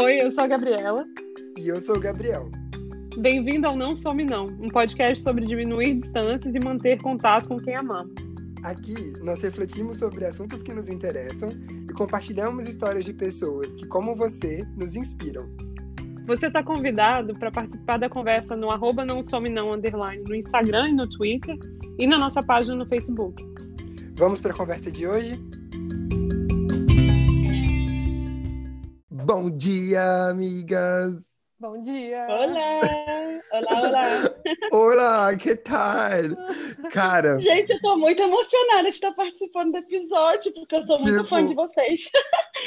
Oi, eu sou a Gabriela. E eu sou o Gabriel. Bem-vindo ao Não Some Não, um podcast sobre diminuir distâncias e manter contato com quem amamos. Aqui nós refletimos sobre assuntos que nos interessam e compartilhamos histórias de pessoas que, como você, nos inspiram. Você está convidado para participar da conversa no arroba não some não underline no Instagram e no Twitter e na nossa página no Facebook. Vamos para a conversa de hoje? Bom dia, amigas! Bom dia! Olá! Olá, olá! Olá, que tal? Cara. Gente, eu tô muito emocionada de estar participando do episódio, porque eu sou muito tipo... fã de vocês.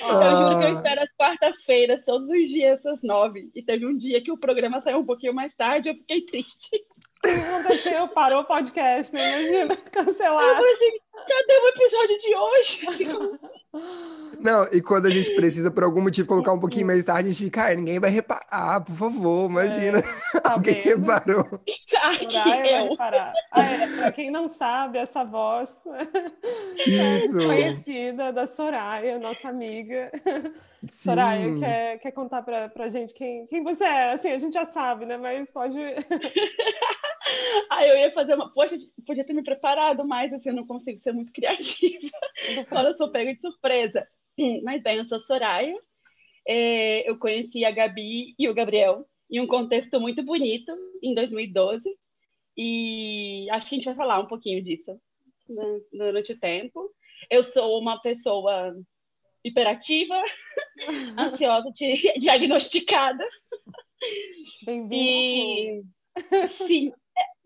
Ah. Eu juro que eu espero as quartas-feiras, todos os dias, às nove. E teve um dia que o programa saiu um pouquinho mais tarde, eu fiquei triste. O que aconteceu? Parou o podcast, né? Imagina, cancelar. Eu falei assim, cadê o episódio de hoje? Não, e quando a gente precisa, por algum motivo, colocar um pouquinho mais tarde, a gente fica, ah, ninguém vai reparar, por favor, imagina. É, tá Alguém reparou. Soraya vai reparar. Ah, é, pra quem não sabe, essa voz Isso. é conhecida da Soraya, nossa amiga. Sim. Soraya, quer, quer contar pra, pra gente quem, quem você é? Assim, a gente já sabe, né? Mas pode. Aí eu ia fazer uma. Poxa, podia ter me preparado mais, assim, eu não consigo ser muito criativa. Quando eu sou pega de surpresa. Mas bem, eu sou Soraya. É, eu conheci a Gabi e o Gabriel em um contexto muito bonito, em 2012. E acho que a gente vai falar um pouquinho disso né, durante o tempo. Eu sou uma pessoa hiperativa, ansiosa, diagnosticada. Bem-vindo. E... Sim.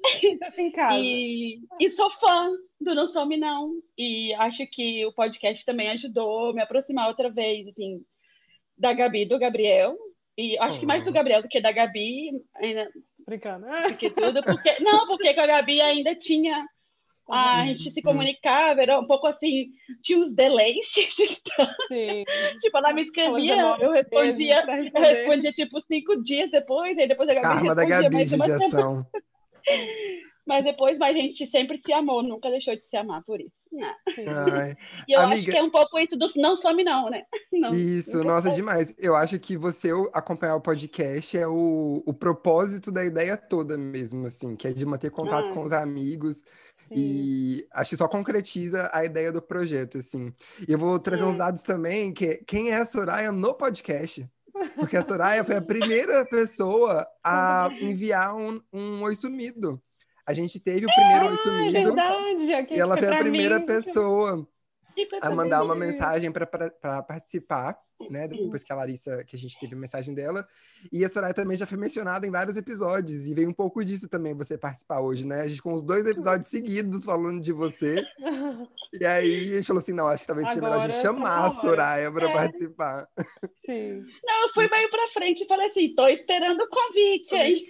Assim, casa. E... e sou fã do Não Some Não. E acho que o podcast também ajudou a me aproximar outra vez, assim, da Gabi e do Gabriel. E acho que mais do Gabriel do que da Gabi. Ainda... Brincando. Porque tudo, porque... Não, porque com a Gabi ainda tinha a uhum. gente se comunicava, era um pouco assim, tinha uns delays tipo, ela me escrevia, eu respondia, eu respondia tipo cinco dias depois, aí depois a Gabi Karma da Gabi de ação. Mas depois a gente sempre se amou, nunca deixou de se amar por isso. Né? e eu Amiga... acho que é um pouco isso do não some não, né? Não, isso, nossa, demais. Eu acho que você acompanhar o podcast é o, o propósito da ideia toda mesmo, assim, que é de manter contato ah. com os amigos, Sim. E acho que só concretiza a ideia do projeto, assim. E eu vou trazer é. uns dados também, que quem é a Soraya no podcast. Porque a Soraya foi a primeira pessoa a enviar um, um oi sumido. A gente teve o primeiro ah, oi sumido. Verdade, e ela foi a primeira mim. pessoa a mandar uma mensagem para participar né? Depois que a Larissa, que a gente teve a mensagem dela. E a Soraya também já foi mencionada em vários episódios. E veio um pouco disso também você participar hoje, né? A gente com os dois episódios seguidos falando de você. E aí a gente falou assim: não, acho que talvez seja melhor a gente chamar a Soraya para é. participar. Sim. Não, eu fui meio para frente e falei assim: tô esperando o convite aí.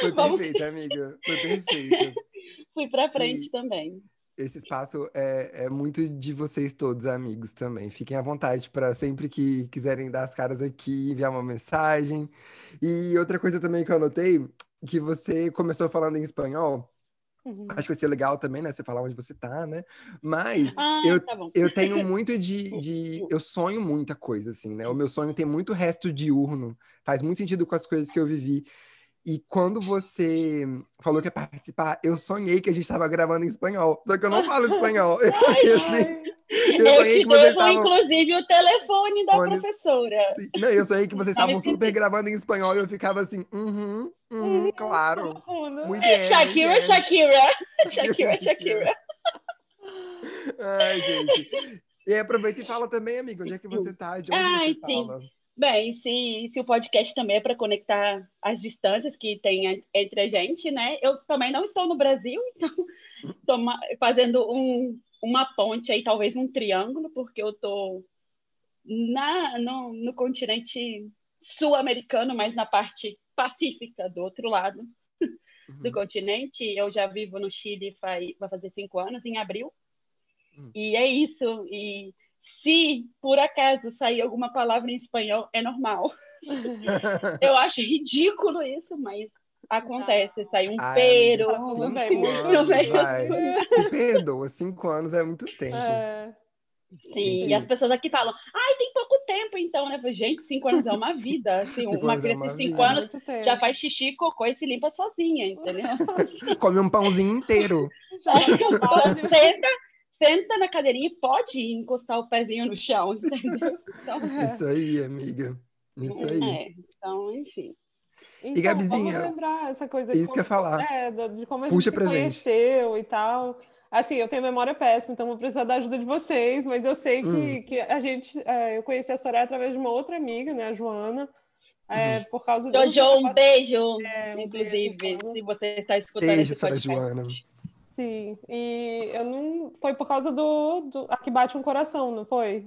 Foi perfeito, amiga. Foi perfeito. Fui para frente e... também esse espaço é, é, muito de vocês todos, amigos, também. Fiquem à vontade para sempre que quiserem dar as caras aqui, enviar uma mensagem. E outra coisa também que eu anotei, que você começou falando em espanhol. Uhum. Acho que vai ser legal também, né? Você falar onde você tá, né? Mas ah, eu, tá eu tenho muito de, de. Eu sonho muita coisa, assim, né? O meu sonho tem muito resto diurno. Faz muito sentido com as coisas que eu vivi. E quando você falou que ia participar, eu sonhei que a gente estava gravando em espanhol. Só que eu não falo espanhol. Eu, assim, eu, eu te devo, estavam... inclusive, o telefone da Fone... professora. Não, eu sonhei que vocês estavam super gravando em espanhol e eu ficava assim, uhum, uhum, claro. Muito bem, Shakira, Shakira. Shakira, Shakira. Ai, gente. E aproveita e fala também, amigo, onde é que você está? De onde Ai, você sim. fala? Bem, se, se o podcast também é para conectar as distâncias que tem entre a gente, né? Eu também não estou no Brasil, então estou fazendo um, uma ponte aí, talvez um triângulo, porque eu estou na, no, no continente sul-americano, mas na parte pacífica, do outro lado uhum. do continente. Eu já vivo no Chile faz, vai fazer cinco anos, em abril. Uhum. E é isso. E se por acaso sair alguma palavra em espanhol, é normal. Eu acho ridículo isso, mas acontece. Sai um Ai, pero. Cinco anos, vai. Se perdoa, cinco anos é muito tempo. É. Sim, Entendi. e as pessoas aqui falam, ai, tem pouco tempo, então, né? Gente, cinco anos é uma vida. Assim, uma é criança de cinco anos já faz xixi, cocô e se limpa sozinha, entendeu? Come um pãozinho inteiro. senta, senta na cadeirinha e pode encostar o pezinho no chão, entendeu? Então, Isso aí, amiga. Isso aí. É, então, enfim. Então, e Gabizinha, lembrar essa coisa isso que eu falar. É, de como a Puxa gente se conheceu gente. e tal. Assim, eu tenho memória péssima, então vou precisar da ajuda de vocês, mas eu sei que, hum. que a gente, é, eu conheci a Soraya através de uma outra amiga, né, a Joana, é, uhum. por causa do... Jojo, um beijo, é, um inclusive, beijo, se você está escutando Beijos esse podcast. para a Joana. Sim, e eu não... Foi por causa do, do... Aqui bate um coração, não foi?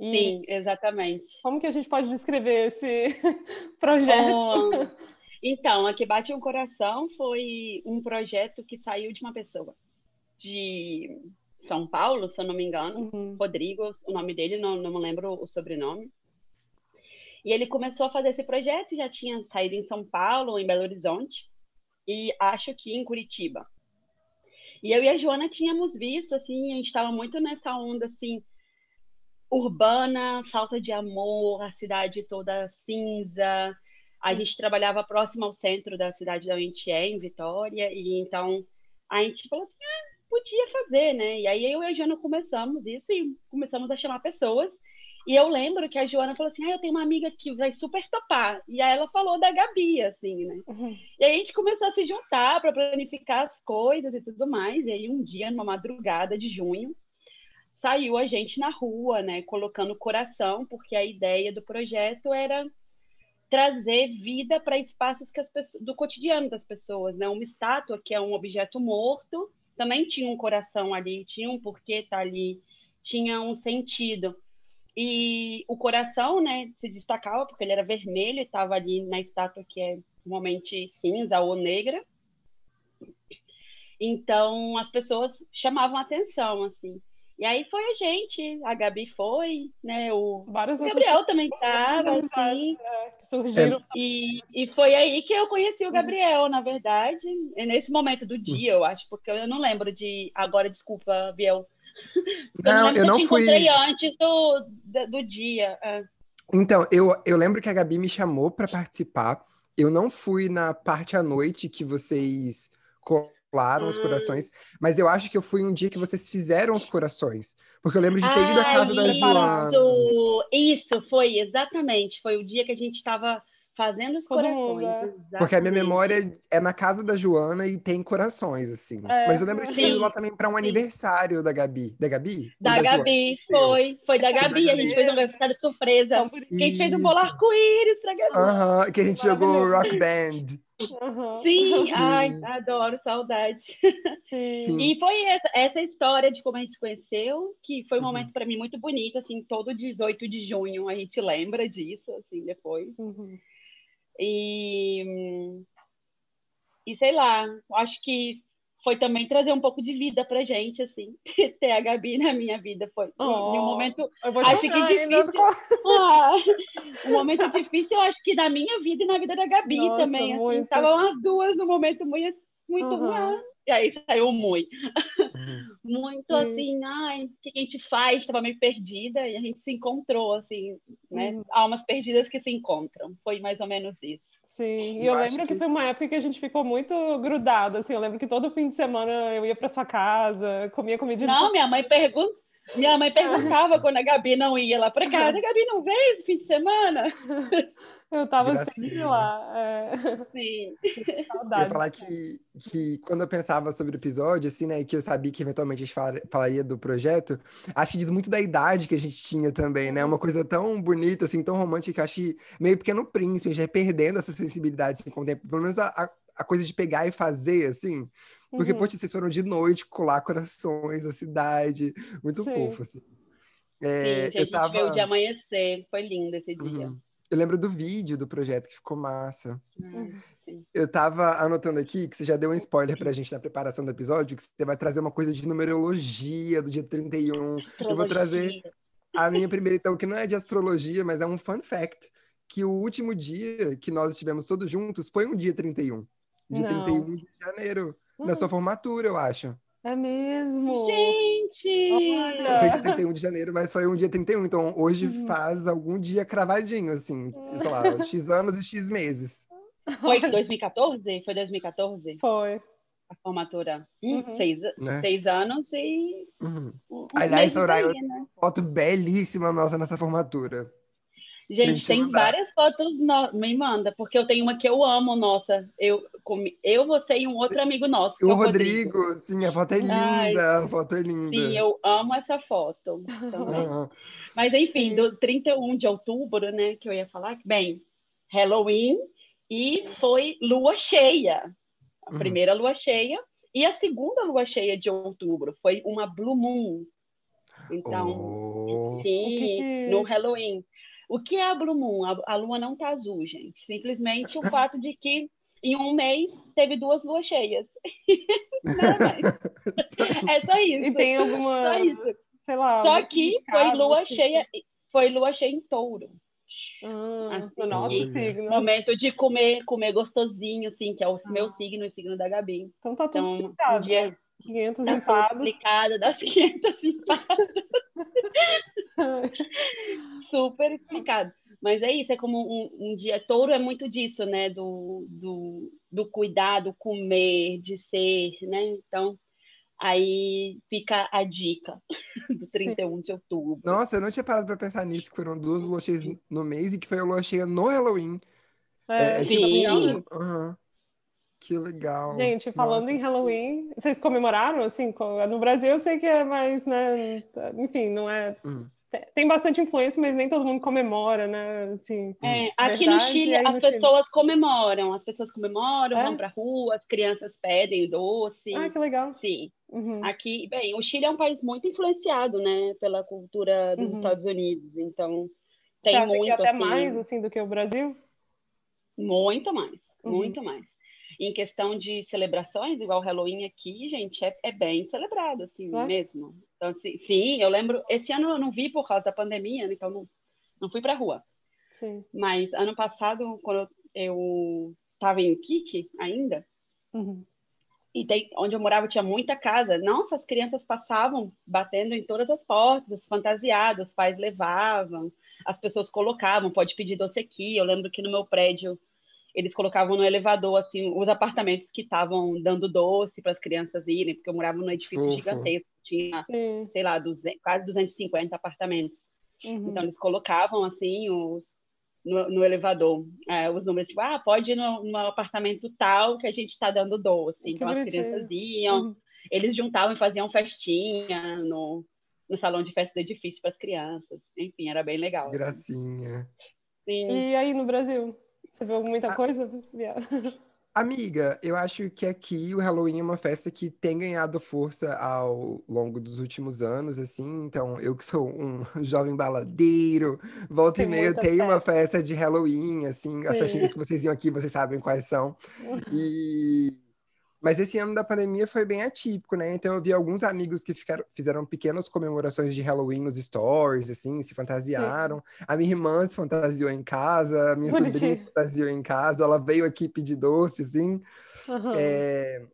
E Sim, exatamente. Como que a gente pode descrever esse projeto? então, Aqui Bate um Coração foi um projeto que saiu de uma pessoa de São Paulo, se eu não me engano, uhum. Rodrigo, o nome dele, não, não me lembro o sobrenome. E ele começou a fazer esse projeto, já tinha saído em São Paulo, em Belo Horizonte, e acho que em Curitiba. E eu e a Joana tínhamos visto, assim, a gente estava muito nessa onda, assim, urbana, falta de amor, a cidade toda cinza. A gente trabalhava próximo ao centro da cidade da gente é, em Vitória, e então a gente falou assim, ah, podia fazer, né? E aí eu e a Joana começamos isso e começamos a chamar pessoas. E eu lembro que a Joana falou assim: ah, eu tenho uma amiga que vai super topar. E aí ela falou da Gabi, assim, né? Uhum. E aí a gente começou a se juntar para planificar as coisas e tudo mais. E aí um dia, numa madrugada de junho, saiu a gente na rua, né, colocando coração, porque a ideia do projeto era trazer vida para espaços que as pessoas, do cotidiano das pessoas, né? Uma estátua que é um objeto morto, também tinha um coração ali, tinha um porquê estar tá ali, tinha um sentido. E o coração, né, se destacava porque ele era vermelho e estava ali na estátua que é normalmente cinza ou negra. Então as pessoas chamavam atenção assim. E aí foi a gente, a Gabi foi, né? O Vários Gabriel também estava, assim. Né, surgiram. É. E, e foi aí que eu conheci o Gabriel, na verdade. nesse momento do dia, eu acho, porque eu não lembro de. Agora, desculpa, Biel. Não, eu não, eu não te fui. encontrei antes do, do, dia. É. Então, eu, eu lembro que a Gabi me chamou para participar. Eu não fui na parte à noite que vocês colaram os corações, hum. mas eu acho que eu fui um dia que vocês fizeram os corações, porque eu lembro de ter ido à casa da Joana. Isso, foi, exatamente, foi o dia que a gente estava Fazendo os Todo corações. É. Porque a minha memória é na casa da Joana e tem corações, assim. É, Mas eu lembro que foi lá também para um sim. aniversário da Gabi. Da Gabi? Da, da Gabi, Joana? foi. Foi da Gabi. Da a gente fez um aniversário surpresa. Então, que a gente fez um bolo arco-íris pra Gabi. Aham, uh -huh, que a gente jogou rock band. Uhum. Sim, ai, adoro, saudade. Sim. E foi essa, essa história de como a gente se conheceu, que foi um uhum. momento para mim muito bonito, assim, todo 18 de junho a gente lembra disso, assim, depois. Uhum. E, e sei lá, acho que foi também trazer um pouco de vida pra gente, assim. Ter a Gabi na minha vida foi oh, um momento. acho que difícil. Ah, um momento difícil, eu acho que na minha vida e na vida da Gabi Nossa, também. Assim, estavam as duas num momento muito, muito. Uhum. e aí saiu muito. Uhum. Muito assim, ai, o que a gente faz? Estava meio perdida e a gente se encontrou, assim, né? Almas perdidas que se encontram. Foi mais ou menos isso. Sim, e eu, eu lembro que... que... foi uma época que a gente ficou muito grudado, assim, eu lembro que todo fim de semana eu ia para sua casa, comia comida Não, minha mãe pergunta, minha mãe perguntava quando a Gabi não ia lá para casa, a Gabi não veio esse fim de semana? Eu tava sempre lá. É... Sim. Saudade. Eu ia falar que, que quando eu pensava sobre o episódio, assim, né, que eu sabia que eventualmente a gente falaria do projeto, acho que diz muito da idade que a gente tinha também, né? Uma coisa tão bonita, assim, tão romântica, que eu acho que meio pequeno príncipe, já perdendo essa sensibilidade assim, com o tempo. Pelo menos a, a coisa de pegar e fazer, assim. Porque, uhum. poxa, vocês foram de noite colar corações na cidade. Muito Sim. fofo, assim. É, Sim, a gente tava... veio de amanhecer. Foi lindo esse dia. Uhum. Eu lembro do vídeo do projeto que ficou massa. Uhum. Eu tava anotando aqui que você já deu um spoiler pra gente na preparação do episódio, que você vai trazer uma coisa de numerologia do dia 31. Astrologia. Eu vou trazer a minha primeira, então, que não é de astrologia, mas é um fun fact, que o último dia que nós estivemos todos juntos foi um dia 31. Dia não. 31 de janeiro na sua formatura, eu acho. É mesmo? Gente! Olha. Foi 31 de janeiro, mas foi um dia 31, então hoje uhum. faz algum dia cravadinho, assim, sei lá, X anos e X meses. Foi 2014? Foi 2014? Foi. A formatura. Hum, uhum. seis, né? seis anos e. Uhum. Um Aliás, Soraya, né? foto belíssima nossa nessa formatura. Gente, tem mandar. várias fotos, no... me manda, porque eu tenho uma que eu amo, nossa. Eu, eu você e um outro amigo nosso. O, é o Rodrigo. Rodrigo. sim, a foto é linda, Ai, a foto é linda. Sim, eu amo essa foto Mas enfim, do 31 de outubro, né, que eu ia falar, bem, Halloween e foi lua cheia. A uhum. primeira lua cheia e a segunda lua cheia de outubro foi uma blue moon. Então, oh. sim, no Halloween. O que é a Blue Moon? A, a lua não tá azul, gente. Simplesmente o fato de que em um mês teve duas luas cheias. É só isso. E tem alguma. Só isso. Sei lá. Só que foi lua assim. cheia, foi lua cheia em touro. Ah, assim, no nosso signo. Momento de comer, comer gostosinho, assim, que é o ah. meu signo e o signo da Gabi. Então tá tudo então, explicado. Um dia, 500 tá empadas. explicado das 500 empadas. Super explicado. Mas é isso, é como um, um, dia. Touro é muito disso, né? Do, do, do cuidado, comer, de ser, né? Então, aí fica a dica do 31 Sim. de outubro. Nossa, eu não tinha parado para pensar nisso, que foram duas luas cheias no mês e que foi a lua cheia no Halloween. É, é, tipo, Sim. Uhum. Que legal. Gente, falando Nossa. em Halloween, vocês comemoraram, assim, no Brasil eu sei que é mais, né, enfim, não é... Hum. Tem bastante influência, mas nem todo mundo comemora, né? Assim, é, aqui verdade, no Chile as no pessoas Chile. comemoram, as pessoas comemoram, é? vão para rua, as crianças pedem doce. Ah, que legal. Sim. Uhum. Aqui, bem, o Chile é um país muito influenciado, né, pela cultura dos uhum. Estados Unidos, então tem Você acha muito que até assim, mais assim do que o Brasil? Muito mais, uhum. muito mais em questão de celebrações, igual Halloween aqui, gente, é, é bem celebrado, assim, é? mesmo. Então, assim, sim, eu lembro, esse ano eu não vi por causa da pandemia, né, então não, não fui pra rua. Sim. Mas ano passado, quando eu estava em Kiki ainda, uhum. e tem, onde eu morava tinha muita casa. Nossa, as crianças passavam batendo em todas as portas, fantasiadas, os pais levavam, as pessoas colocavam, pode pedir doce aqui. Eu lembro que no meu prédio eles colocavam no elevador assim os apartamentos que estavam dando doce para as crianças irem, porque eu morava num edifício gigantesco, tinha, Sim. sei lá, 200, quase 250 apartamentos. Uhum. Então eles colocavam assim os no, no elevador é, os números tipo, ah, pode ir no, no apartamento tal que a gente está dando doce. Que então as crianças iam, uhum. eles juntavam e faziam festinha no, no salão de festa do edifício para as crianças. Enfim, era bem legal. Assim. Gracinha. Sim. E aí no Brasil? Você viu muita coisa? Amiga, eu acho que aqui o Halloween é uma festa que tem ganhado força ao longo dos últimos anos, assim. Então, eu que sou um jovem baladeiro, volta tem e meia tem uma festa de Halloween, assim. As festinhas que vocês iam aqui, vocês sabem quais são. E mas esse ano da pandemia foi bem atípico, né? Então eu vi alguns amigos que ficaram, fizeram pequenas comemorações de Halloween nos stories, assim, se fantasiaram. Sim. A minha irmã se fantasiou em casa, a minha Bonitinho. sobrinha se fantasiou em casa, ela veio aqui pedir doce, assim. Uhum. É...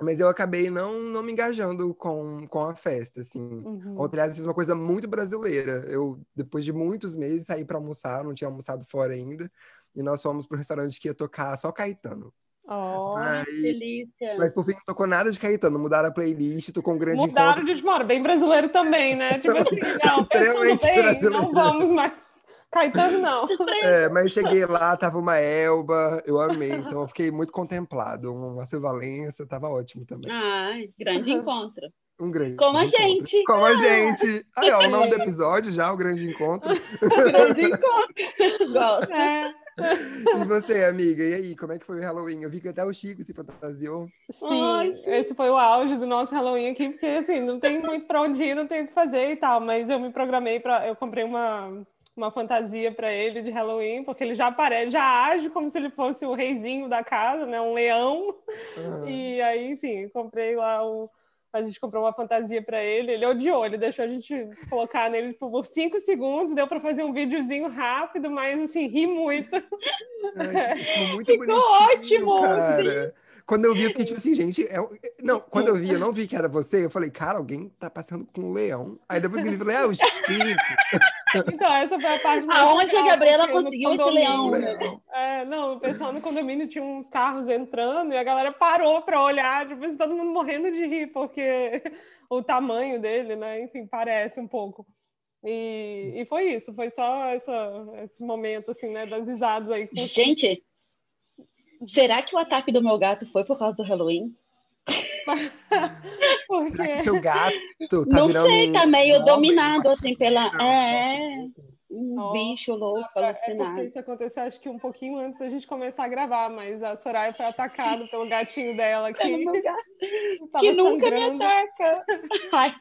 Mas eu acabei não, não me engajando com, com a festa, assim. Uhum. Ontem, aliás, fiz uma coisa muito brasileira. Eu, depois de muitos meses, saí para almoçar, não tinha almoçado fora ainda. E nós fomos pro restaurante que ia tocar só Caetano. Oh, Aí, que delícia. Mas por fim não tocou nada de Caetano, mudaram a playlist, tocou um grande mudaram encontro. de mano, bem brasileiro também, né? Tipo assim, não, Extremamente bem, brasileiro. não vamos mais. Caetano não. É, mas eu cheguei lá, tava uma Elba, eu amei, então eu fiquei muito contemplado. Uma Silva Valença, tava ótimo também. Ai, grande encontro. Um grande Como a gente. Como a gente. Aí, ó, o nome do episódio já, o grande encontro. grande encontro. Gosto. É. E você, amiga? E aí, como é que foi o Halloween? Eu vi que até o Chico se fantasiou. Sim, Ai, esse foi o auge do nosso Halloween aqui, porque assim, não tem muito para onde ir, não tem o que fazer e tal, mas eu me programei para eu comprei uma uma fantasia para ele de Halloween, porque ele já aparece, já age como se ele fosse o reizinho da casa, né, um leão. Uhum. E aí, enfim, comprei lá o a gente comprou uma fantasia para ele, ele odiou, ele deixou a gente colocar nele tipo, por cinco segundos, deu para fazer um videozinho rápido, mas assim, ri muito. Ai, ficou muito ficou ótimo! Cara. Quando eu vi, eu fiquei tipo assim, gente. É... Não, quando eu vi, eu não vi que era você. Eu falei, cara, alguém tá passando com um leão. Aí depois que ele falou, é o Chico. Então, essa foi a parte mais. Aonde a Gabriela conseguiu esse leão? leão. É, não, o pessoal no condomínio tinha uns carros entrando e a galera parou para olhar, tipo, assim, todo mundo morrendo de rir, porque o tamanho dele, né? Enfim, parece um pouco. E, e foi isso, foi só essa, esse momento, assim, né, das risadas aí. Com... Gente, será que o ataque do meu gato foi por causa do Halloween? Porque... Seu gato tá Não sei, tá meio um dominado, assim, pela... é, um oh, bicho louco, alucinado. É isso aconteceu, acho que um pouquinho antes da gente começar a gravar, mas a Soraya foi atacada pelo gatinho dela, que, que nunca sangrando. me ataca. Ai.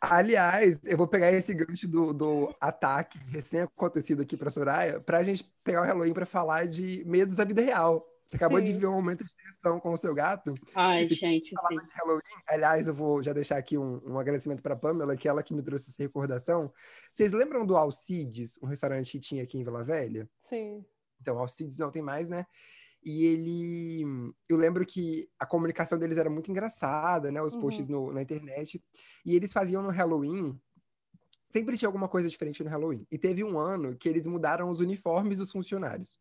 Aliás, eu vou pegar esse gancho do, do ataque recém-acontecido aqui para Soraya, para a gente pegar o Halloween para falar de medos da vida real. Você acabou sim. de ver um momento de tensão com o seu gato. Ai, gente. Falar de Halloween. Aliás, eu vou já deixar aqui um, um agradecimento para Pamela, que é ela que me trouxe essa recordação. Vocês lembram do Alcides, um restaurante que tinha aqui em Vila Velha? Sim. Então, Alcides não tem mais, né? E ele. Eu lembro que a comunicação deles era muito engraçada, né? Os uhum. posts no, na internet. E eles faziam no Halloween sempre tinha alguma coisa diferente no Halloween. E teve um ano que eles mudaram os uniformes dos funcionários.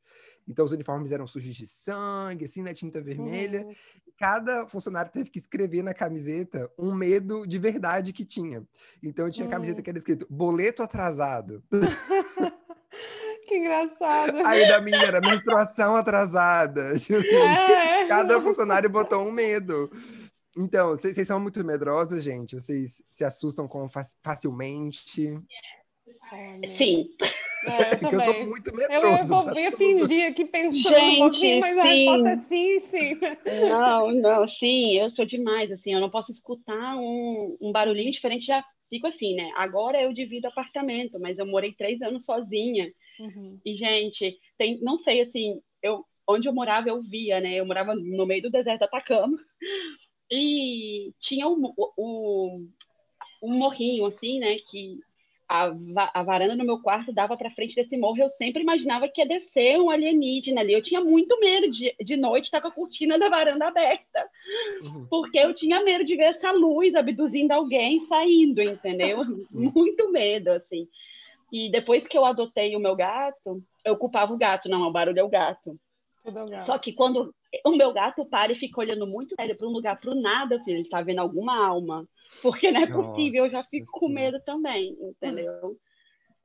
Então, os uniformes eram sujos de sangue, assim, na tinta vermelha. Uhum. Cada funcionário teve que escrever na camiseta um medo de verdade que tinha. Então, tinha uhum. camiseta que era escrito boleto atrasado. que engraçado. Aí da minha era menstruação atrasada. Tipo assim, é, cada funcionário botou um medo. Então, vocês são muito medrosas, gente? Vocês se assustam com facilmente? Sim. É, eu, Porque eu sou muito medroso. Eu, eu vou fingir aqui pensando gente, um pouquinho, mas sim. a resposta é sim, sim. Não, não, sim, eu sou demais, assim, eu não posso escutar um, um barulhinho diferente, já fico assim, né? Agora eu divido apartamento, mas eu morei três anos sozinha. Uhum. E, gente, tem, não sei, assim, eu, onde eu morava eu via, né? Eu morava no meio do deserto Atacama. E tinha um, um, um morrinho, assim, né? Que a, a varanda no meu quarto dava para frente desse morro. Eu sempre imaginava que ia descer um alienígena ali. Eu tinha muito medo de, de noite estar com a cortina da varanda aberta, uhum. porque eu tinha medo de ver essa luz abduzindo alguém saindo, entendeu? Uhum. muito medo, assim. E depois que eu adotei o meu gato, eu culpava o gato. Não, o barulho é o gato. É Só que quando o meu gato para e fica olhando muito sério para um lugar para o nada, filho, ele tá vendo alguma alma. Porque não é possível, Nossa, eu já fico com medo também, entendeu?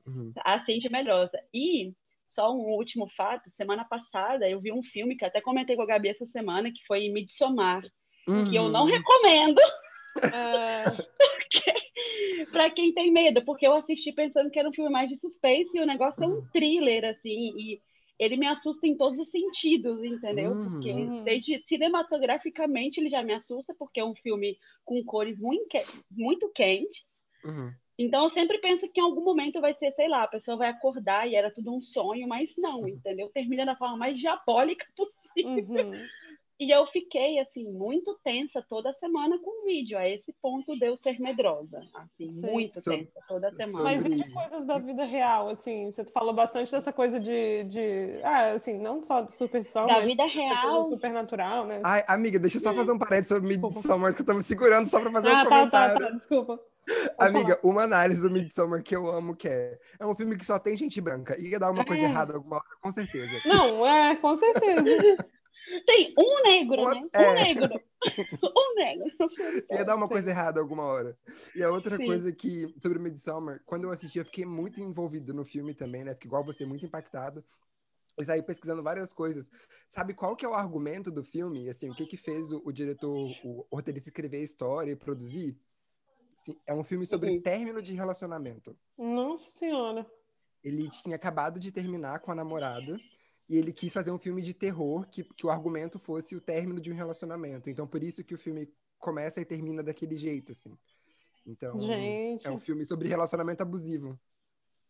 Uhum. Assim de medrosa. E só um último fato, semana passada eu vi um filme que até comentei com a Gabi essa semana, que foi Midsommar, uhum. que eu não uhum. recomendo. É... para quem tem medo, porque eu assisti pensando que era um filme mais de suspense e o negócio é um uhum. thriller, assim, e ele me assusta em todos os sentidos, entendeu? Uhum. Porque desde cinematograficamente ele já me assusta, porque é um filme com cores muito, muito quentes. Uhum. Então eu sempre penso que em algum momento vai ser, sei lá, a pessoa vai acordar e era tudo um sonho, mas não, uhum. entendeu? Termina da forma mais diabólica possível. Uhum. E eu fiquei, assim, muito tensa toda semana com o vídeo. A esse ponto de eu ser medrosa. Assim, Sim. muito tensa toda semana. Mas e de coisas da vida real, assim? Você falou bastante dessa coisa de... de ah, assim, não só de superstição, Da vida real. Supernatural, né? Ai, amiga, deixa eu só fazer um parênteses sobre Midsommar, que eu tô me segurando só pra fazer ah, um comentário. Ah, tá, tá, tá, desculpa. Amiga, uma análise do Midsommar que eu amo, que é... É um filme que só tem gente branca. Ia dar uma é. coisa errada alguma hora, com certeza. Não, é, com certeza. Tem um negro, né? É. Um negro. um negro. Ia dar uma coisa errada alguma hora. E a outra Sim. coisa que, sobre o Midsommar, quando eu assisti, eu fiquei muito envolvido no filme também, né? Porque igual você, muito impactado. E saí pesquisando várias coisas. Sabe qual que é o argumento do filme? Assim, o que que fez o, o diretor, o roteirista escrever a história e produzir? Assim, é um filme sobre uhum. término de relacionamento. Nossa Senhora! Ele tinha acabado de terminar com a namorada e ele quis fazer um filme de terror que, que o argumento fosse o término de um relacionamento. Então, por isso que o filme começa e termina daquele jeito, assim. Então, Gente. é um filme sobre relacionamento abusivo.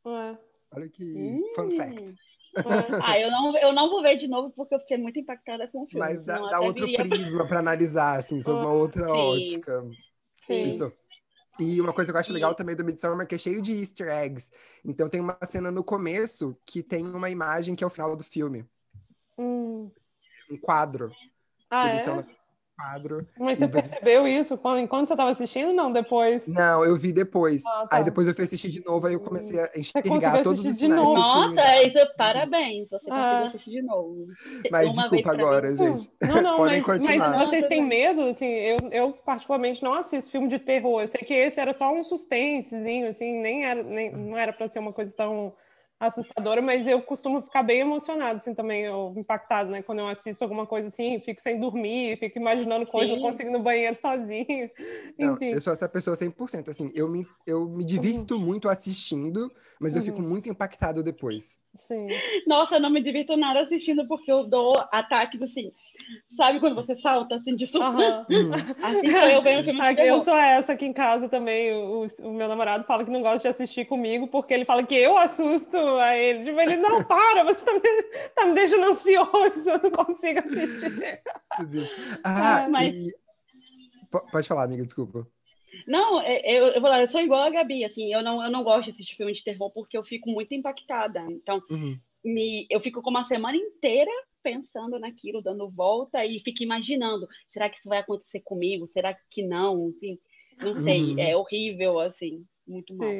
Ué. Olha que hum. fun fact. ah, eu não, eu não vou ver de novo porque eu fiquei muito impactada com o filme. Mas dá, dá outro viria... prisma para analisar, assim, sob uma outra Sim. ótica. Sim. Isso. E uma coisa que eu acho legal também do Midsommar é que é cheio de easter eggs. Então tem uma cena no começo que tem uma imagem que é o final do filme. Hum. Um quadro. Ah, Eles é? estão quadro. Mas você você- percebeu isso quando, enquanto você estava assistindo? Não, depois. Não, eu vi depois. Ah, tá. Aí depois eu fui assistir de novo, aí eu comecei a enxergar conseguiu todos os de sinais. novo? Nossa, isso, parabéns. Você conseguiu Ah. assistir de novo. Mas Uma desculpa pra mim. agora, gente. Não, não, Podem mas, mas continuar. vocês Não, têm medo? Assim, eu, eu particularmente não assisto filme de terror. Eu sei que esse era só um suspensezinho, assim, nem era, nem, não era para ser uma coisa tão assustadora, mas eu costumo ficar bem emocionado, assim, também, eu, impactado, né? Quando eu assisto alguma coisa assim, fico sem dormir, fico imaginando coisas, não consigo ir no banheiro sozinho. Não, Enfim. eu sou essa pessoa 100%. Assim, eu me, eu me divirto muito assistindo, mas eu fico Uhum. muito impactado depois. Sim. Nossa, eu não me divirto nada assistindo porque eu dou ataques assim. Sabe quando você salta assim de susto? Aham. Assim sou eu vendo filme de Aqui, eu terror. sou essa aqui em casa também. O, o meu namorado fala que não gosta de assistir comigo porque ele fala que eu assusto a ele. Tipo, ele, não, para, você tá me, tá me deixando ansioso, eu não consigo assistir. Ah, mas- e... Po- Pode falar, amiga, desculpa. Não, é- eu, eu vou lá, eu sou igual a Gabi, assim, eu não, eu não gosto de assistir filme de terror porque eu fico muito impactada. Então, Uhum. me, eu fico com uma semana inteira pensando naquilo, dando volta e fico imaginando, será que isso vai acontecer comigo? Será que não? Assim, não sei, Uhum. é horrível, assim, muito não.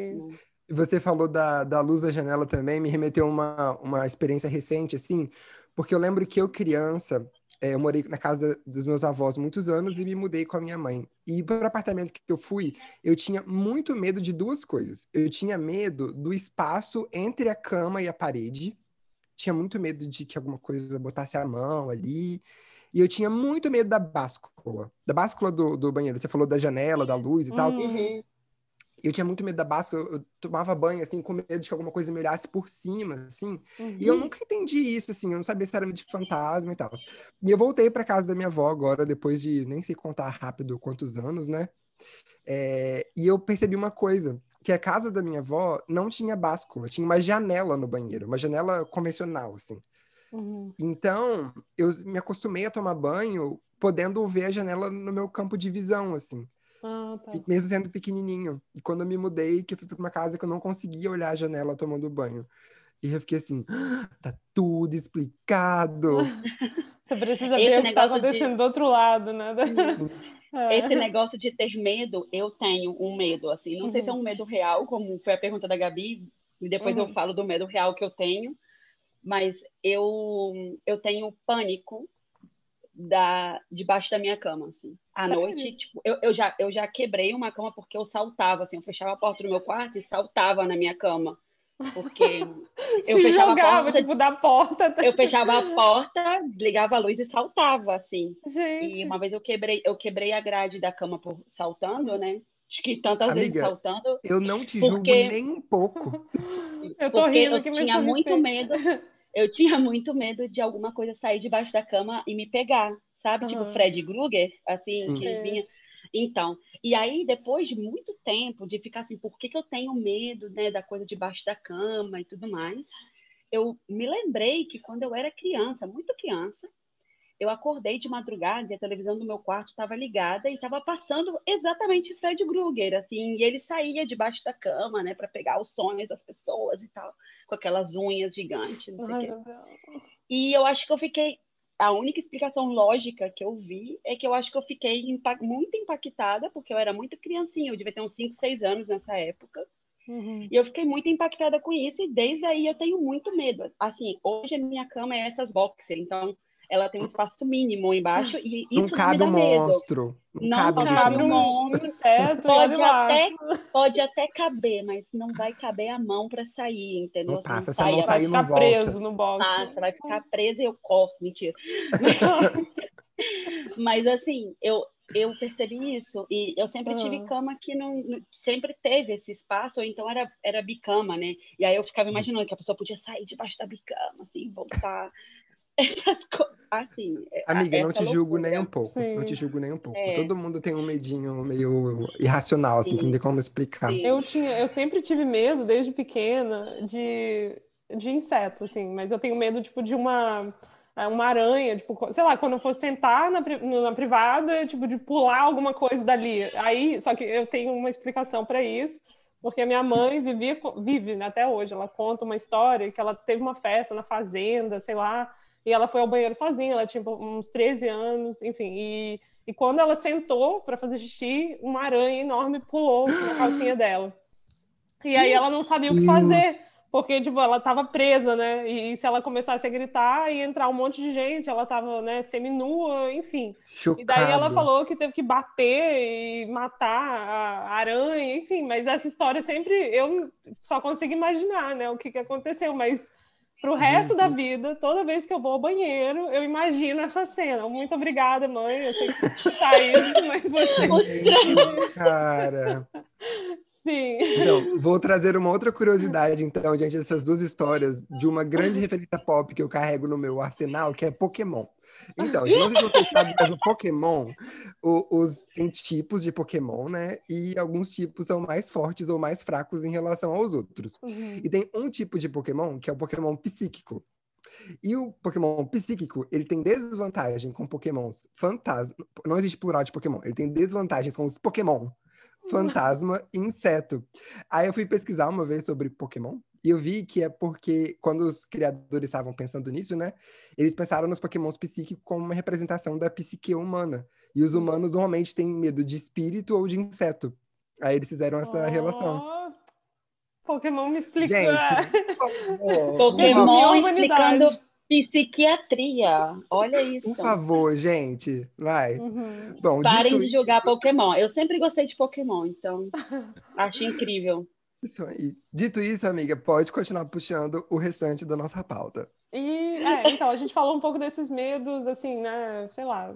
E Você falou da, da luz da janela também, me remeteu uma, uma experiência recente, assim, porque eu lembro que eu, criança, eh, eu morei na casa dos meus avós muitos anos e me mudei com a minha mãe. E para o apartamento que eu fui, eu tinha muito medo de duas coisas. Eu tinha medo do espaço entre a cama e a parede, tinha muito medo de que alguma coisa botasse a mão ali. E eu tinha muito medo da báscula, da báscula do, do banheiro. Você falou da janela, da luz e tal. Hum. Uhum. Eu tinha muito medo da báscula, eu, eu tomava banho, assim, com medo de que alguma coisa me olhasse por cima, assim. Uhum. E eu nunca entendi isso, assim, eu não sabia se era de fantasma e tal. E eu voltei para casa da minha avó agora, depois de nem sei contar rápido quantos anos, né? É, e eu percebi uma coisa, que a casa da minha avó não tinha báscula, tinha uma janela no banheiro, uma janela convencional, assim. Uhum. Então, eu me acostumei a tomar banho podendo ver a janela no meu campo de visão, assim Ah, tá. mesmo sendo pequenininho. E quando eu me mudei, que eu fui para uma casa que eu não conseguia olhar a janela tomando banho. E eu fiquei assim, "Ah, tá tudo explicado. Você precisa Esse ver o que está negócio de- acontecendo do outro lado, né? É. Esse negócio de ter medo, eu tenho um medo, assim. Não sei se é um medo real, como foi a pergunta da Gabi, e depois Uhum. eu falo do medo real que eu tenho, mas eu, eu tenho pânico da, debaixo da minha cama, assim. À Sério? noite, tipo, eu, eu, já, eu já quebrei uma cama porque eu saltava, assim, eu fechava a porta do meu quarto e saltava na minha cama. Porque eu Se fechava a jogava, porta, tipo, da porta. eu fechava a porta, desligava a luz e saltava, assim. Gente, E uma vez eu quebrei, eu quebrei a grade da cama por saltando, né? Acho que tantas vezes Amiga, saltando. Eu não te julgo Porque- nem um pouco. eu tô porque rindo eu aqui, mas tinha muito respeito. medo. Eu tinha muito medo de alguma coisa sair debaixo da cama e me pegar, sabe? Tipo Aham. Fred Krueger, assim, Hum. que É. Então, e aí depois de muito tempo de ficar assim, por que, que eu tenho medo, né, da coisa debaixo da cama e tudo mais, eu me lembrei que quando eu era criança, muito criança, eu acordei de madrugada e a televisão do meu quarto estava ligada e estava passando exatamente Fred Krueger, assim, e ele saía debaixo da cama, né, para pegar os sonhos das pessoas e tal, com aquelas unhas gigantes, não sei o quê. E eu acho que eu fiquei. A única explicação lógica que eu vi é que eu acho que eu fiquei impa- muito impactada, porque eu era muito criancinha, eu devia ter uns 5, 6 anos nessa época. Uhum. E eu fiquei muito impactada com isso, e desde aí eu tenho muito medo. Assim, hoje a minha cama é essas boxer, então ela tem um espaço mínimo embaixo, e Não isso me cabe dá um medo. monstro. Não, Não cabe um cabe um monstro. Pode até, pode até caber, mas não vai caber a mão para sair, entendeu? Não Você passa, se a sai mão a- Vai sair, não ficar volta. preso no box. Ah, você vai ficar presa e eu corro. Mentira. Mas assim, eu, eu percebi isso. E eu sempre tive Aham. cama que não, não- sempre teve esse espaço, ou então era, era bicama, né? E aí eu ficava imaginando que a pessoa podia sair debaixo da bicama, assim, voltar. Essas coisas. Assim, é- Amiga, não te julgo loucura. nem um pouco. Sim. Não te julgo nem um pouco. É. Todo mundo tem um medinho meio irracional, assim, que não Sim. tem como explicar. Sim. Eu tinha, eu sempre tive medo desde pequena de, de inseto, assim, mas eu tenho medo tipo de uma é, uma aranha, tipo, sei lá, quando eu for sentar na, na privada, tipo de pular alguma coisa dali. Aí, só que eu tenho uma explicação para isso, porque a minha mãe vivia vive né, até hoje, ela conta uma história que ela teve uma festa na fazenda, sei lá, e ela foi ao banheiro sozinha, ela tinha uns 13 anos, enfim, e, e quando ela sentou para fazer xixi, uma aranha enorme pulou na calcinha dela. E aí ela não sabia o que fazer, porque tipo, ela estava presa, né? E, e, se ela começasse a gritar e entrar um monte de gente, ela estava né, seminua, enfim. Chocado. E daí ela falou que teve que bater e matar a aranha, enfim, mas essa história sempre eu só consigo imaginar, né, o que, que aconteceu, mas pro resto da vida, toda vez que eu vou ao banheiro, eu imagino essa cena. Muito obrigada, mãe. Eu sei que tá isso, mas você. Cara. Sim. Então, vou trazer uma outra curiosidade, então, diante dessas duas histórias, de uma grande referência pop que eu carrego no meu arsenal, que é Pokémon. Então, não sei se vocês sabem, mas o Pokémon, o, os, tem tipos de Pokémon, né? E alguns tipos são mais fortes ou mais fracos em relação aos outros. Uhum. E tem um tipo de Pokémon, que é o Pokémon psíquico. E o Pokémon psíquico, ele tem desvantagem com Pokémons fantasma. Não existe plural de Pokémon. Ele tem desvantagens com os Pokémon fantasma e inseto. Aí eu fui pesquisar uma vez sobre Pokémon e eu vi que é porque quando os criadores estavam pensando nisso, né, eles pensaram nos Pokémons psíquicos como uma representação da psique humana. E os humanos normalmente têm medo de espírito ou de inseto. Aí eles fizeram essa oh. relação. Pokémon me explicou. Gente, Pokémon explicando psiquiatria. Olha isso. Por favor, gente, vai. Uhum. Bom, Parem dito... de jogar Pokémon. Eu sempre gostei de Pokémon, então acho incrível. Isso aí. Dito isso, amiga, pode continuar puxando o restante da nossa pauta. E, é, então, a gente falou um pouco desses medos, assim, né? Sei lá,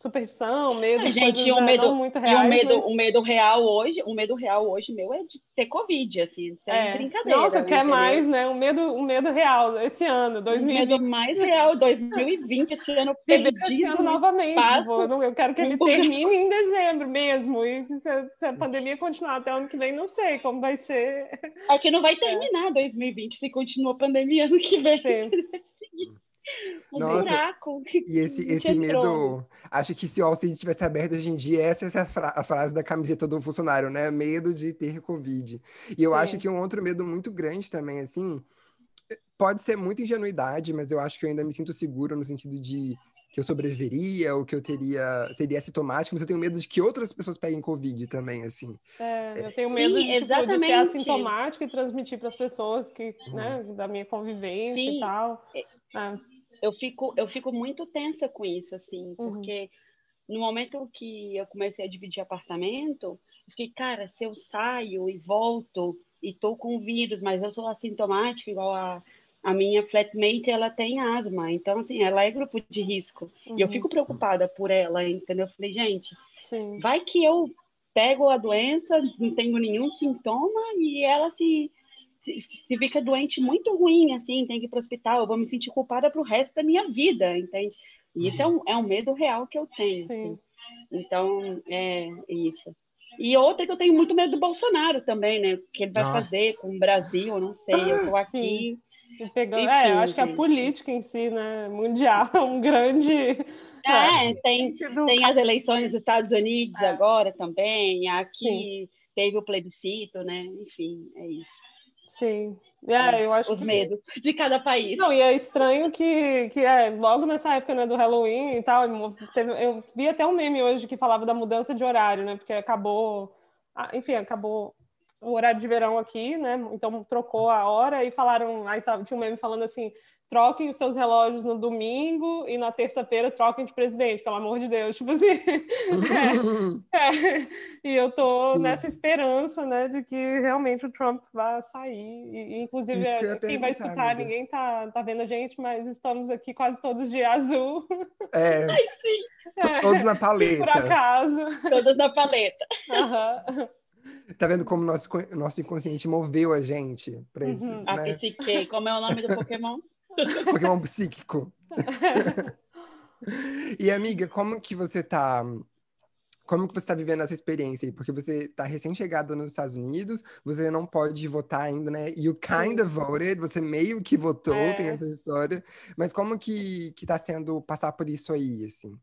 superstição, medo de gente, coisas, um medo, muito reais. E o medo, mas... medo real hoje, o medo real hoje meu é de ter Covid, assim, sem é. brincadeira. Nossa, quer mais, né? Um medo, um medo real esse ano, 2020. Um medo mais real, 2020, esse ano perdido. Esse ano novamente, tipo, eu quero que ele termine em dezembro mesmo, e se, se, a pandemia continuar até o ano que vem, não sei como vai ser. É que não vai é. terminar é. 2020 se continua a pandemia ano que vem. Sim. Um Nossa, buraco. E esse, esse medo. Acho que se o Alcide tivesse aberto hoje em dia, essa é a, fra a, frase da camiseta do funcionário, né? Medo de ter Covid. E eu Sim. acho que um outro medo muito grande também, assim, pode ser muita ingenuidade, mas eu acho que eu ainda me sinto seguro no sentido de que eu sobreviveria ou que eu teria seria assintomático, mas eu tenho medo de que outras pessoas peguem Covid também, assim. É, eu tenho medo Sim, de, tipo, de, ser assintomático e transmitir para as pessoas que, uhum. né, da minha convivência Sim. e tal. É. é eu fico, eu fico muito tensa com isso, assim, uhum. porque no momento que eu comecei a dividir apartamento, eu fiquei, cara, se eu saio e volto e tô com vírus, mas eu sou assintomática, igual a, a minha flatmate, ela tem asma, então, assim, ela é grupo de risco. Uhum. E eu uhum. fico preocupada por ela, entendeu? Eu falei, gente, Sim. vai que eu pego a doença, não tenho nenhum sintoma e ela se se, se fica doente muito ruim, assim, tem que ir para o hospital, eu vou me sentir culpada para o resto da minha vida, entende? E isso é um, é um medo real que eu tenho, assim. Então, é isso. E outra que eu tenho muito medo do Bolsonaro também, né? O que ele vai Nossa. fazer com o Brasil, eu não sei. Eu estou aqui. Pegando, Enfim, é, eu acho gente. que a política em si, né, mundial, é um grande. É, tem, tem as eleições nos Estados Unidos é. agora também, aqui Sim. teve o plebiscito, né? Enfim, é isso. Sim. É, eu acho os que... medos de cada país. Não, e é estranho que, que é, logo nessa época né, do Halloween e tal, teve, eu vi até um meme hoje que falava da mudança de horário, né? Porque acabou, enfim, acabou o horário de verão aqui, né? Então trocou a hora e falaram, aí tava, tinha um meme falando assim, troquem os seus relógios no domingo e na terça-feira troquem de presidente, pelo amor de Deus. Tipo assim. é, é. E eu tô Sim. nessa esperança, né, de que realmente o Trump vai sair. E, inclusive, é, quem vai escutar, amiga. ninguém tá, tá vendo a gente, mas estamos aqui quase todos de azul. É. Ai, sim. É. Todos na paleta. Por acaso. Todos na paleta. Uhum. Tá vendo como nosso, nosso inconsciente moveu a gente para isso? Uhum. Né? A como é o nome do Pokémon? Pokémon psíquico. e amiga, como que você tá como que você está vivendo essa experiência aí? Porque você está recém-chegada nos Estados Unidos, você não pode votar ainda, né? You kind of voted, você meio que votou, é. tem essa história. Mas como que, que tá sendo passar por isso aí, assim?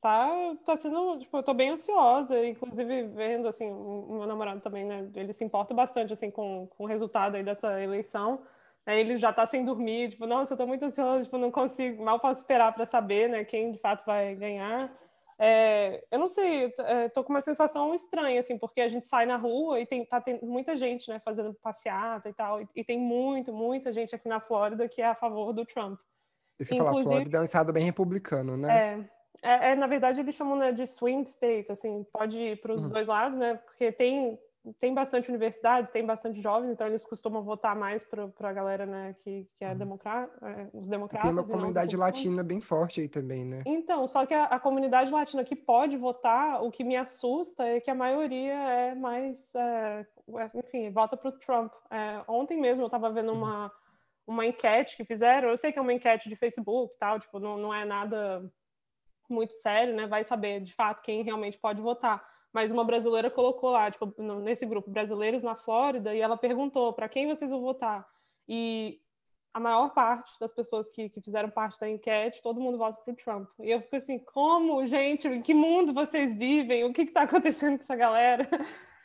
Tá, tá sendo, tipo, eu tô bem ansiosa, inclusive vendo, assim, o meu namorado também, né? Ele se importa bastante, assim, com, com o resultado aí dessa eleição. Aí ele já está sem dormir, tipo, nossa, eu estou muito ansioso, tipo, não consigo, mal posso esperar para saber, né, quem de fato vai ganhar. É, eu não sei, estou com uma sensação estranha, assim, porque a gente sai na rua e tem, tá, tem muita gente, né, fazendo passeata e tal, e, e, tem muito, muita gente aqui na Flórida que é a favor do Trump. Isso que Inclusive, falar, Flórida é um estado bem republicano, né? É, é, é, na verdade, eles chamam né, de swing state, assim, pode ir para os uhum. dois lados, né, porque tem tem bastante universidades, tem bastante jovens, então eles costumam votar mais para a galera né, que, que é, uhum. democrata, é, os democratas. Tem uma comunidade latina bem forte aí também, né? Então, só que a, a, comunidade latina que pode votar, o que me assusta é que a maioria é mais, é, é enfim, vota para o Trump. É, ontem mesmo eu estava vendo uhum. uma, uma enquete que fizeram, eu sei que é uma enquete de Facebook e tal, tipo, não, não é nada muito sério, né? Vai saber de fato quem realmente pode votar mas uma brasileira colocou lá, tipo, nesse grupo, brasileiros na Flórida, e ela perguntou para quem vocês vão votar. E a maior parte das pessoas que, que fizeram parte da enquete, todo mundo vota para o Trump. E eu fico assim, como, gente, em que mundo vocês vivem? O que está acontecendo com essa galera?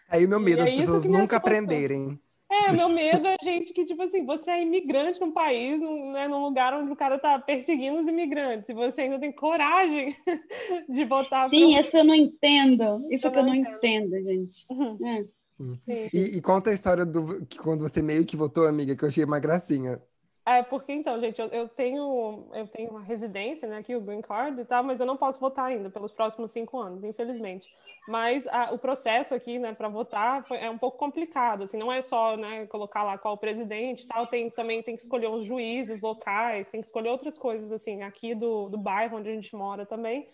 Aí o meu medo, é as pessoas nunca aprenderem. É, meu medo é gente que, tipo assim, você é imigrante num país, num, né, num lugar onde o cara tá perseguindo os imigrantes, e você ainda tem coragem de votar. Sim, isso eu não entendo. Isso eu que eu não entendo, entendo gente. Uhum. É. Sim. E, e, conta a história do que quando você meio que votou, amiga, que eu achei uma gracinha. É, porque então, gente, eu, eu, tenho eu tenho uma residência, né, aqui, o Green Card e tal, mas eu não posso votar ainda pelos próximos cinco anos, infelizmente. Mas a, o processo aqui, né, para votar foi, é um pouco complicado, assim, não é só, né, colocar lá qual presidente e tal, tem, também tem que escolher os juízes locais, tem que escolher outras coisas, assim, aqui do, do bairro onde a gente mora também.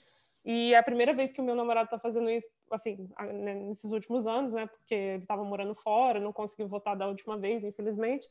E é a primeira vez que o meu namorado está fazendo isso, assim, né, nesses últimos anos, né, porque ele estava morando fora, não conseguiu votar da última vez, infelizmente.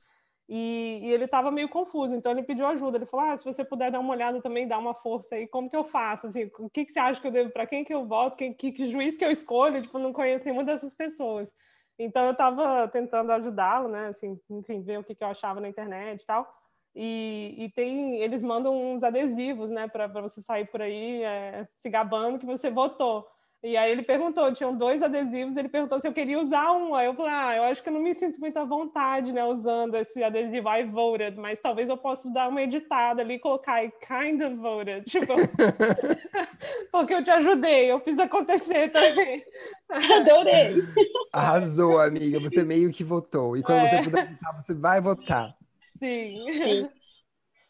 E, e ele estava meio confuso, então ele pediu ajuda. Ele falou: ah, se você puder dar uma olhada também, dar uma força aí, como que eu faço? Assim, o que, que você acha que eu devo, para quem que eu voto, quem, que, que juiz que eu escolho? Tipo, não conheço nenhuma dessas pessoas. Então eu estava tentando ajudá-lo, né? Assim, enfim, ver o que, que eu achava na internet e tal. E, e tem, eles mandam uns adesivos, né, para você sair por aí é, se gabando que você votou. E aí ele perguntou, tinham dois adesivos, ele perguntou se eu queria usar um. Aí eu falei, ah, eu acho que eu não me sinto muito à vontade, né, usando esse adesivo I voted, mas talvez eu possa dar uma editada ali e colocar I kind of voted, tipo, porque eu te ajudei, eu fiz acontecer também. Adorei. Arrasou, amiga, você meio que votou. E quando é. você puder votar, você vai votar. Sim. Sim.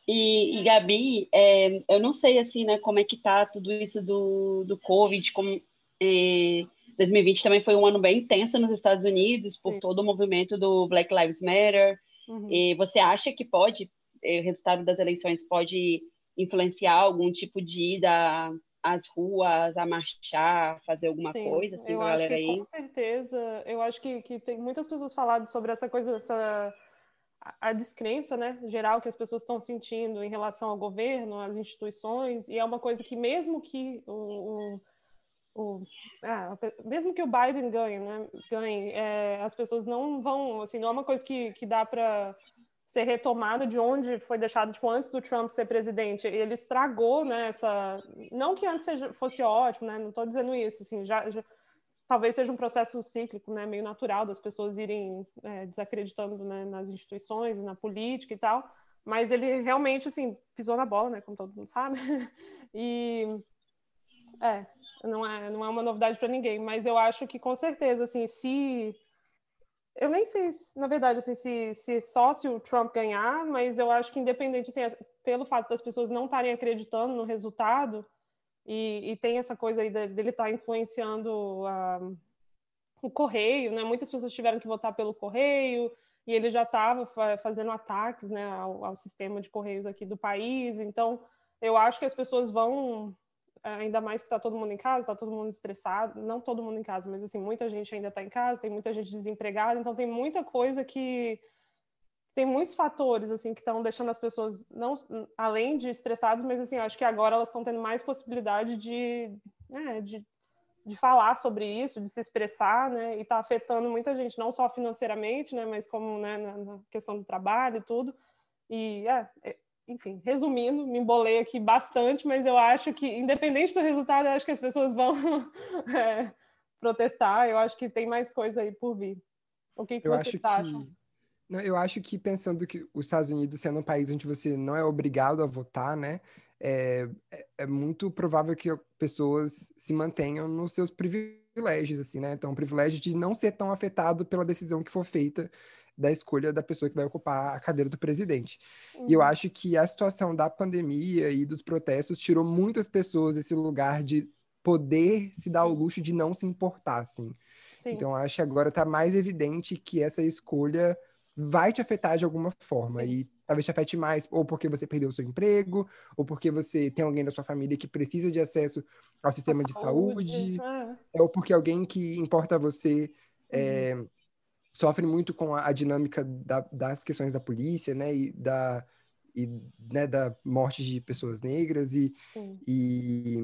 E, e Gabi, é, eu não sei assim, né, como é que tá tudo isso do, do Covid, como, é, 2020 também foi um ano bem intenso nos Estados Unidos por Sim. todo o movimento do Black Lives Matter. Uhum. E você acha que pode, é, o resultado das eleições pode influenciar algum tipo de ida às ruas, a marchar, fazer alguma Sim, coisa assim, eu galera acho que, aí? Com certeza. Eu acho que, que tem muitas pessoas falando sobre essa coisa, essa a descrença, né, geral que as pessoas estão sentindo em relação ao governo, às instituições, e é uma coisa que mesmo que o, o o, ah, mesmo que o Biden ganhe, né, ganhe, é, as pessoas não vão, assim, não é uma coisa que, que dá para ser retomada de onde foi deixado, tipo, antes do Trump ser presidente. Ele estragou, né, essa... Não que antes seja, fosse ótimo, né, não estou dizendo isso, assim, já, já, talvez seja um processo cíclico, né, meio natural das pessoas irem é, desacreditando, né, nas instituições, na política e tal, mas ele realmente, assim, pisou na bola, né, como todo mundo sabe, e... É, não é, não é uma novidade para ninguém, mas eu acho que com certeza, assim, se eu nem sei, na verdade, assim, se, se só se o Trump ganhar, mas eu acho que independente, assim, pelo fato das pessoas não estarem acreditando no resultado e, e tem essa coisa aí dele estar tá influenciando uh, o correio, né? Muitas pessoas tiveram que votar pelo correio e ele já estava fazendo ataques, né, ao, ao sistema de correios aqui do país. Então, eu acho que as pessoas vão ainda mais que está todo mundo em casa, está todo mundo estressado, não todo mundo em casa, mas assim, muita gente ainda está em casa, tem muita gente desempregada, então tem muita coisa que tem muitos fatores assim que estão deixando as pessoas não além de estressadas, mas assim, acho que agora elas estão tendo mais possibilidade de, né, de, de falar sobre isso, de se expressar, né, e está afetando muita gente, não só financeiramente, né, mas como né, na, na questão do trabalho e tudo. E é, é enfim, resumindo, me embolei aqui bastante, mas eu acho que, independente do resultado, eu acho que as pessoas vão é, protestar. Eu acho que tem mais coisa aí por vir. O que, que eu você acho tá que Não, eu acho que pensando que os Estados Unidos sendo um país onde você não é obrigado a votar, né, é, é, é muito provável que pessoas se mantenham nos seus privilégios, assim, né? Então, o privilégio de não ser tão afetado pela decisão que for feita da escolha da pessoa que vai ocupar a cadeira do presidente. Uhum. E eu uhum. acho que a situação da pandemia e dos protestos tirou muitas pessoas esse lugar de poder se dar o luxo de não se importar, assim. Sim. Então, acho que agora está mais evidente que essa escolha vai te afetar de alguma forma. Sim. E talvez te afete mais, ou porque você perdeu o seu emprego, ou porque você tem alguém da sua família que precisa de acesso ao sistema a de saúde, saúde é. ou porque alguém que importa a você é, uhum. Sofre muito com a, a dinâmica da, das questões da polícia, né, e da, e, né, da morte de pessoas negras, e, e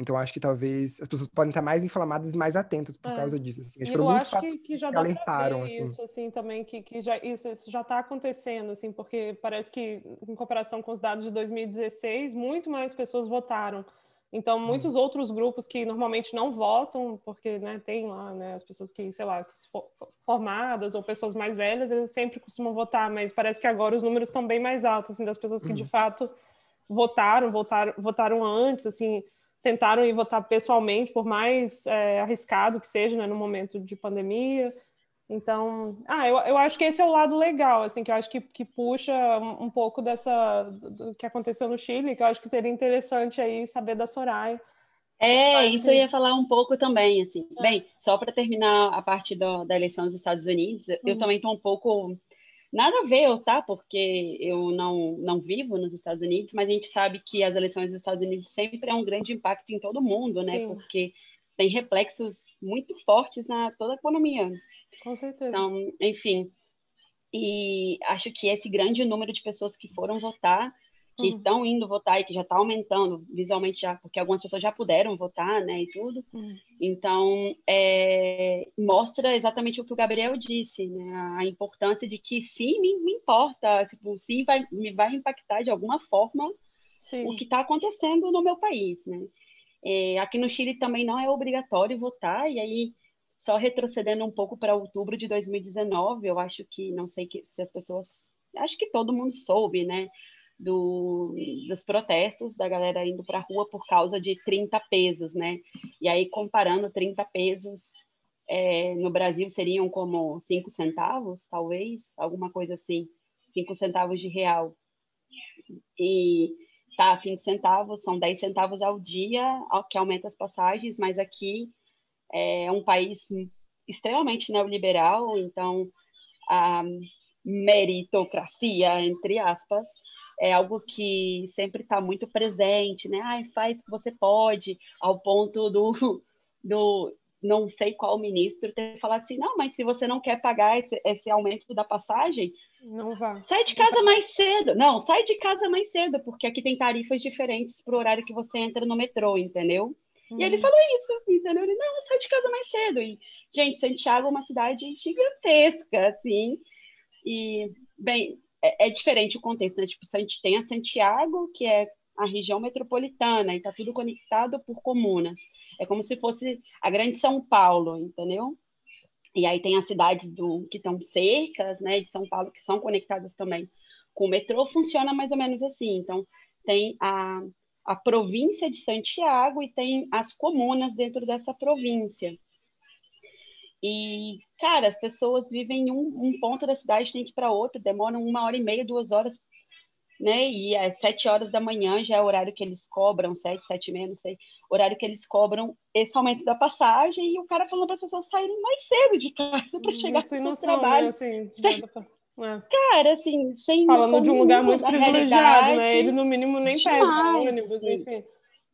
então, acho que talvez as pessoas podem estar mais inflamadas e mais atentas por é. causa disso. Assim. Acho eu acho que, que já que alertaram, assim. isso, assim, também, que, que já, isso, isso já está acontecendo, assim, porque parece que, em comparação com os dados de 2016, muito mais pessoas votaram. Então, hum. muitos hum. outros grupos que normalmente não votam, porque né, tem lá né, as pessoas que, sei lá, que formadas ou pessoas mais velhas, eles sempre costumam votar, mas parece que agora os números estão bem mais altos, assim, das pessoas que hum. de fato votaram, votaram, votaram antes, assim, tentaram ir votar pessoalmente, por mais é, arriscado que seja, né, no momento de pandemia. Então, ah, eu, eu acho que esse é o lado legal, assim, que eu acho que, que puxa um, um pouco dessa do que aconteceu no Chile, que eu acho que seria interessante aí saber da Soraya. É, isso que... eu ia falar um pouco também, assim. É. Bem, só para terminar a parte do, da eleição dos Estados Unidos, uhum. eu também estou um pouco Nada a ver, tá? Porque eu não, não vivo nos Estados Unidos, mas a gente sabe que as eleições dos Estados Unidos sempre é um grande impacto em todo mundo, né? Sim. Porque tem reflexos muito fortes na toda a economia. Com certeza. Então, enfim. E acho que esse grande número de pessoas que foram votar que estão uhum. indo votar e que já está aumentando visualmente já, porque algumas pessoas já puderam votar, né, e tudo. Uhum. Então, é, mostra exatamente o que o Gabriel disse, né, a importância de que sim, me, me importa, tipo, sim, vai, me vai impactar de alguma forma sim. o que está acontecendo no meu país, né. É, aqui no Chile também não é obrigatório votar, e aí, só retrocedendo um pouco para outubro de 2019, eu acho que, não sei que, se as pessoas, acho que todo mundo soube, né, do, dos protestos, da galera indo para a rua por causa de 30 pesos, né? E aí, comparando 30 pesos é, no Brasil, seriam como 5 centavos, talvez, alguma coisa assim, 5 centavos de real. E tá, 5 centavos, são 10 centavos ao dia, que aumenta as passagens, mas aqui é um país extremamente neoliberal, então a meritocracia, entre aspas, é algo que sempre está muito presente, né? Ai, faz o que você pode, ao ponto do, do não sei qual ministro ter falado assim, não, mas se você não quer pagar esse, esse aumento da passagem, não vá. Sai de casa mais cedo. Não, sai de casa mais cedo, porque aqui tem tarifas diferentes para o horário que você entra no metrô, entendeu? Hum. E ele hum. falou isso, entendeu? Ele, não, sai de casa mais cedo. E, gente, Santiago é uma cidade gigantesca, assim. E, bem, é, é, diferente o contexto, né? Tipo, a gente tem a Santiago, que é a região metropolitana, e está tudo conectado por comunas. É como se fosse a grande São Paulo, entendeu? E aí tem as cidades do, que estão cercas, né, de São Paulo, que são conectadas também com o metrô, funciona mais ou menos assim. Então, tem a, a província de Santiago e tem as comunas dentro dessa província. E, cara, as pessoas vivem em um, um ponto da cidade, tem que ir para outro, demoram uma hora e meia, duas horas, né? E às sete horas da manhã já é o horário que eles cobram, sete, sete e meia, não sei, horário que eles cobram esse aumento da passagem, e o cara falando para as pessoas saírem mais cedo de casa para chegar no né, trabalho. Né? Assim, sem... É. Cara, assim, sem Falando de um lugar muito privilegiado, né? Ele, no mínimo, nem demais, pega ônibus, assim. enfim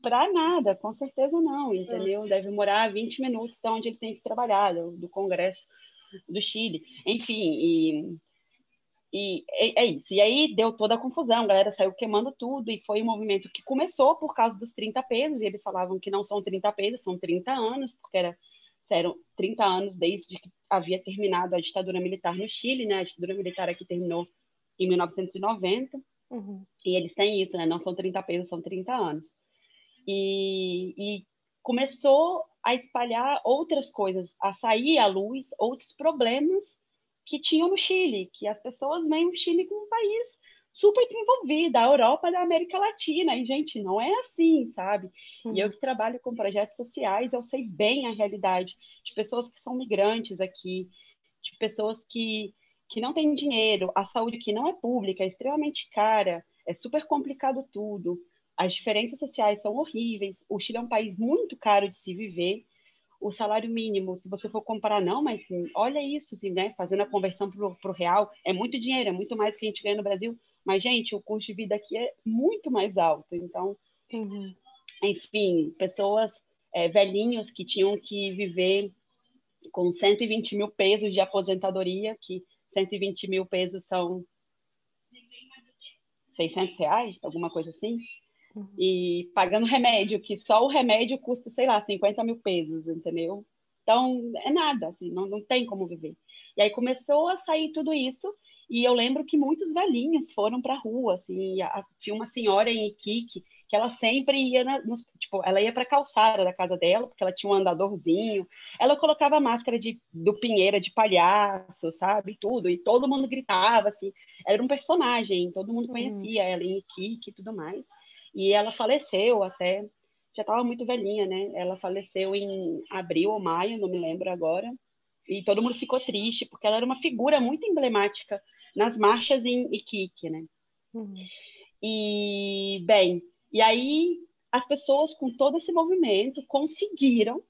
para nada, com certeza não, entendeu? Deve morar 20 minutos da onde ele tem que trabalhar, do, do Congresso do Chile. Enfim, e, e é, é, isso. E aí deu toda a confusão, a galera saiu queimando tudo, e foi um movimento que começou por causa dos 30 pesos, e eles falavam que não são 30 pesos, são 30 anos, porque era, eram 30 anos desde que havia terminado a ditadura militar no Chile, né? A ditadura militar aqui terminou em 1990, uhum. e eles têm isso, né? Não são 30 pesos, são 30 anos e, e começou a espalhar outras coisas, a sair à luz outros problemas que tinham no Chile, que as pessoas veem o Chile como um país super desenvolvido, a Europa da América Latina, e, gente, não é assim, sabe? Uhum. E eu que trabalho com projetos sociais, eu sei bem a realidade de pessoas que são migrantes aqui, de pessoas que, que não têm dinheiro, a saúde que não é pública, é extremamente cara, é super complicado tudo, as diferenças sociais são horríveis, o Chile é um país muito caro de se viver, o salário mínimo, se você for comparar, não, mas assim, olha isso, assim, né? Fazendo a conversão para o real, é muito dinheiro, é muito mais do que a gente ganha no Brasil. Mas, gente, o custo de vida aqui é muito mais alto. Então, uhum. enfim, pessoas é, velhinhos que tinham que viver com 120 mil pesos de aposentadoria, que 120 mil pesos são 600 reais, alguma coisa assim uhum. e pagando remédio, que só o remédio custa, sei lá, 50 mil pesos, entendeu? Então, é nada, assim, não, não tem como viver. E aí começou a sair tudo isso, e eu lembro que muitos velhinhos foram para a rua, assim, a, tinha uma senhora em Iquique que ela sempre ia, na, nos, tipo, ela ia para a calçada da casa dela, porque ela tinha um andadorzinho, ela colocava máscara de, do Pinheira de palhaço, sabe, tudo, e todo mundo gritava, assim, era um personagem, todo mundo uhum. conhecia ela em Iquique e tudo mais. E ela faleceu até, já estava muito velhinha, né? Ela faleceu em abril ou maio, não me lembro agora. E todo mundo ficou triste, porque ela era uma figura muito emblemática nas marchas em Iquique, né? Uhum. E, bem, e aí as pessoas com todo esse movimento conseguiram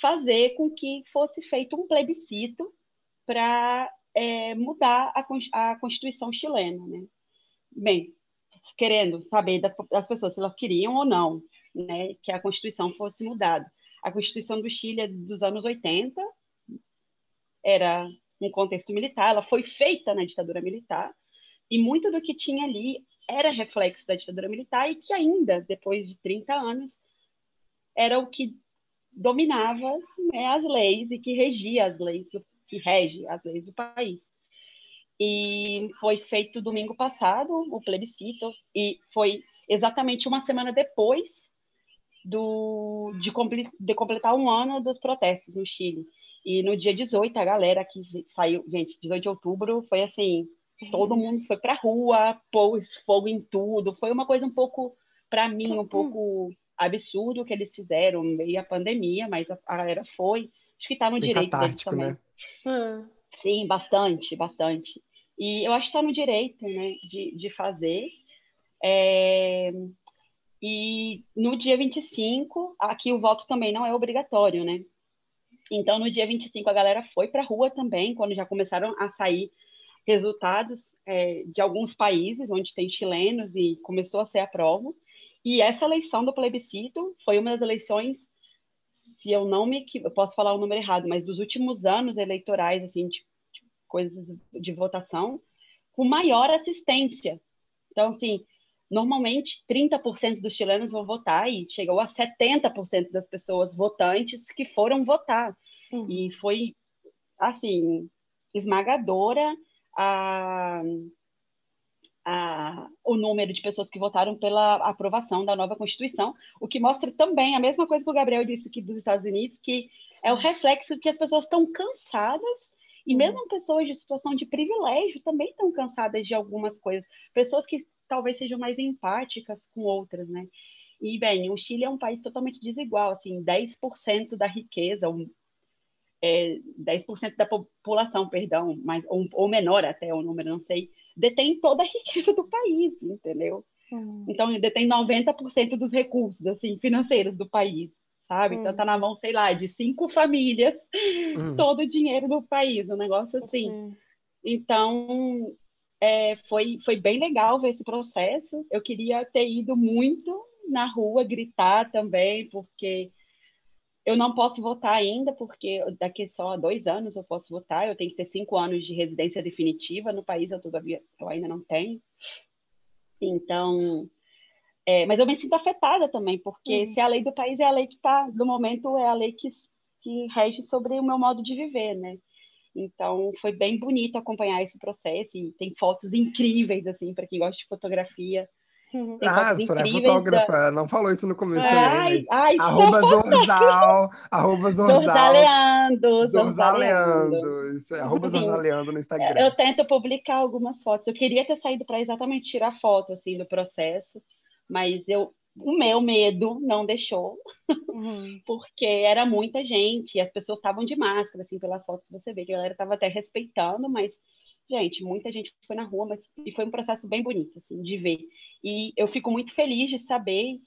fazer com que fosse feito um plebiscito para é, mudar a, a Constituição chilena, né? Bem, querendo saber das, das pessoas se elas queriam ou não né, que a Constituição fosse mudada. A Constituição do Chile é dos anos 80, era um contexto militar, ela foi feita na ditadura militar, e muito do que tinha ali era reflexo da ditadura militar e que ainda, depois de 30 anos, era o que dominava né, as leis e que regia as leis, que rege as leis do país. E foi feito domingo passado o plebiscito, e foi exatamente uma semana depois do, de, de completar um ano dos protestos no Chile. E no dia 18, a galera que saiu, gente, 18 de outubro, foi assim: todo uhum. mundo foi para rua, pôs fogo em tudo. Foi uma coisa um pouco, para mim, um uhum. pouco absurdo que eles fizeram, meio a pandemia, mas a, a galera foi. Acho que está no Bem direito deles também. Né? Hum. Sim, bastante, bastante. E eu acho que está no direito né, de, de fazer. É... E no dia 25, aqui o voto também não é obrigatório, né? Então, no dia 25, a galera foi para a rua também, quando já começaram a sair resultados é, de alguns países onde tem chilenos e começou a ser a prova. E essa eleição do plebiscito foi uma das eleições, se eu não me eu posso falar o número errado, mas dos últimos anos eleitorais, assim, de coisas de votação, com maior assistência. Então, assim, normalmente 30% dos chilenos vão votar e chegou a 70% das pessoas votantes que foram votar. Uhum. E foi, assim, esmagadora a, a, o número de pessoas que votaram pela aprovação da nova Constituição, o que mostra também a mesma coisa que o Gabriel disse aqui dos Estados Unidos, que é o reflexo que as pessoas estão cansadas e mesmo pessoas de situação de privilégio também estão cansadas de algumas coisas. Pessoas que talvez sejam mais empáticas com outras, né? E, bem, o Chile é um país totalmente desigual, assim, 10% da riqueza, um, é, 10% da população, perdão, mas, ou, ou, menor até o número, não sei, detém toda a riqueza do país, entendeu? Uhum. Então, detém 90% dos recursos, assim, financeiros do país sabe? Hum. Então tá na mão, sei lá, de cinco famílias hum. todo o dinheiro do país, um negócio assim. Sim. Então é, foi, foi bem legal ver esse processo. Eu queria ter ido muito na rua gritar também, porque eu não posso votar ainda, porque daqui só dois anos eu posso votar. Eu tenho que ter cinco anos de residência definitiva no país, eu, todavia, eu ainda não tenho. Então, é, mas eu me sinto afetada também, porque uhum. se a lei do país é a lei que está, no momento, é a lei que, que rege sobre o meu modo de viver, né? Então, foi bem bonito acompanhar esse processo e tem fotos incríveis, assim, para quem gosta de fotografia. Uhum. Ah, a Soraya é fotógrafa, da... não falou isso no começo ai, também, ai, arroba Zorzal, arroba Zorzal. Zorzaleando, Zorzaleando, isso é, arroba Zorzaleando no Instagram. Eu tento publicar algumas fotos, eu queria ter saído para exatamente tirar foto, assim, do processo, mas eu, o meu medo não deixou, uhum. porque era muita gente, e as pessoas estavam de máscara, assim, pelas fotos você vê que a galera estava até respeitando, mas gente, muita gente foi na rua, mas e foi um processo bem bonito, assim, de ver. E eu fico muito feliz de saber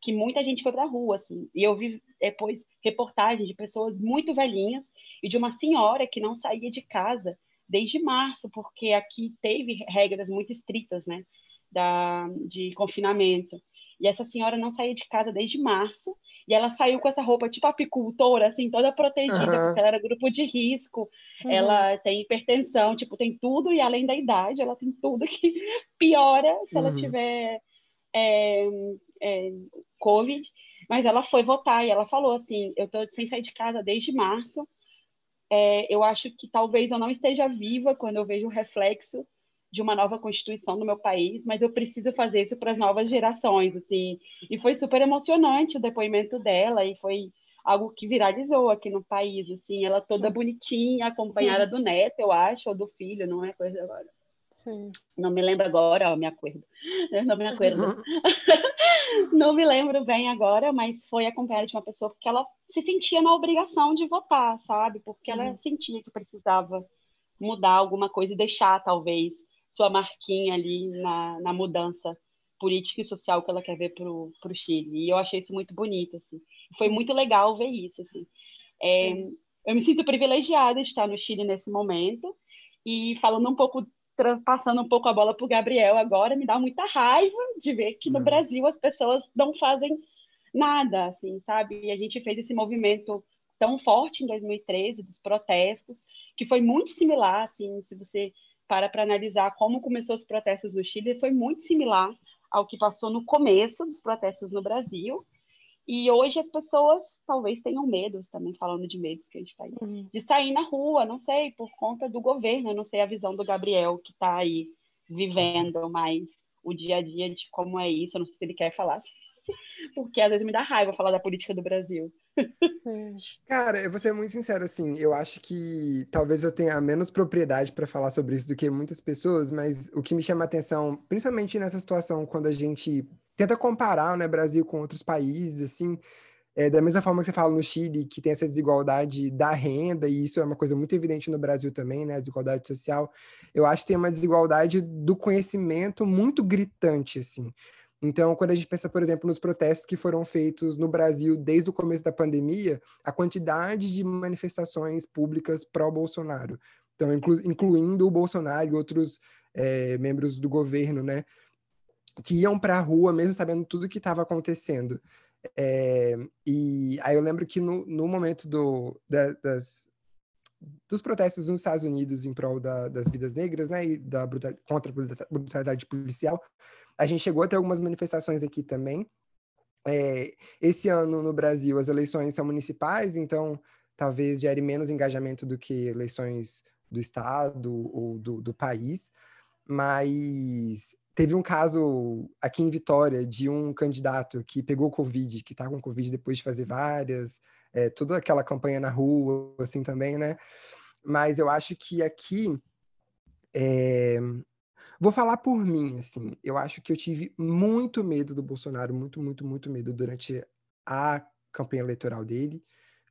que muita gente foi para a rua, assim. E eu vi depois reportagens de pessoas muito velhinhas e de uma senhora que não saía de casa desde março, porque aqui teve regras muito estritas, né, da, de confinamento. E essa senhora não saía de casa desde março, e ela saiu com essa roupa tipo apicultora, assim, toda protegida, uhum. porque ela era grupo de risco, uhum. ela tem hipertensão, tipo, tem tudo, e além da idade, ela tem tudo que piora se uhum. ela tiver é, é, Covid. Mas ela foi votar e ela falou assim: eu tô sem sair de casa desde março. É, eu acho que talvez eu não esteja viva quando eu vejo o reflexo de uma nova constituição no meu país, mas eu preciso fazer isso para as novas gerações, assim. E foi super emocionante o depoimento dela e foi algo que viralizou aqui no país, assim, ela toda bonitinha, acompanhada do neto, eu acho, ou do filho, não é coisa agora. Sim. Não me lembro agora, ó, me acordo. Não me acordo. não me lembro bem agora, mas foi acompanhada de uma pessoa porque ela se sentia na obrigação de votar, sabe? Porque ela uhum. sentia que precisava mudar alguma coisa e deixar, talvez, sua marquinha ali na, na mudança política e social que ela quer ver para o Chile. E eu achei isso muito bonito, assim. Foi muito legal ver isso, assim. É, eu me sinto privilegiada de estar no Chile nesse momento e falando um pouco, passando um pouco a bola para o Gabriel agora, me dá muita raiva de ver que no Nossa. Brasil as pessoas não fazem nada, assim, sabe? E a gente fez esse movimento tão forte em 2013 dos protestos, que foi muito similar, assim, se você para para analisar como começou os protestos no Chile, foi muito similar ao que passou no começo dos protestos no Brasil. E hoje as pessoas talvez tenham medo, também falando de medos que a gente está aí, uhum. de sair na rua, não sei, por conta do governo, não sei a visão do Gabriel que está aí vivendo mais o dia a dia de como é isso, eu não sei se ele quer falar porque às vezes me dá raiva falar da política do Brasil. Cara, eu vou ser muito sincero, assim, eu acho que talvez eu tenha menos propriedade para falar sobre isso do que muitas pessoas, mas o que me chama a atenção, principalmente nessa situação, quando a gente tenta comparar, né, Brasil com outros países, assim, é, da mesma forma que você fala no Chile, que tem essa desigualdade da renda, e isso é uma coisa muito evidente no Brasil também, né? A desigualdade social. Eu acho que tem uma desigualdade do conhecimento muito gritante, assim. Então, quando a gente pensa, por exemplo, nos protestos que foram feitos no Brasil desde o começo da pandemia, a quantidade de manifestações públicas pró-Bolsonaro, então, inclu incluindo o Bolsonaro e outros é, membros do governo, né, que iam para a rua mesmo sabendo tudo que estava acontecendo. É, e aí eu lembro que no, no momento do, da, das, dos protestos nos Estados Unidos em prol da, das vidas negras, né, e da brutal, contra a brutalidade policial, a gente chegou a ter algumas manifestações aqui também. É, esse ano no Brasil as eleições são municipais, então talvez gere menos engajamento do que eleições do estado ou do, do país, mas teve um caso aqui em Vitória de um candidato que pegou Covid, que está com Covid depois de fazer várias, é, toda aquela campanha na rua, assim também, né? Mas eu acho que aqui é, Vou falar por mim, assim, eu acho que eu tive muito medo do Bolsonaro, muito, muito, muito medo durante a campanha eleitoral dele,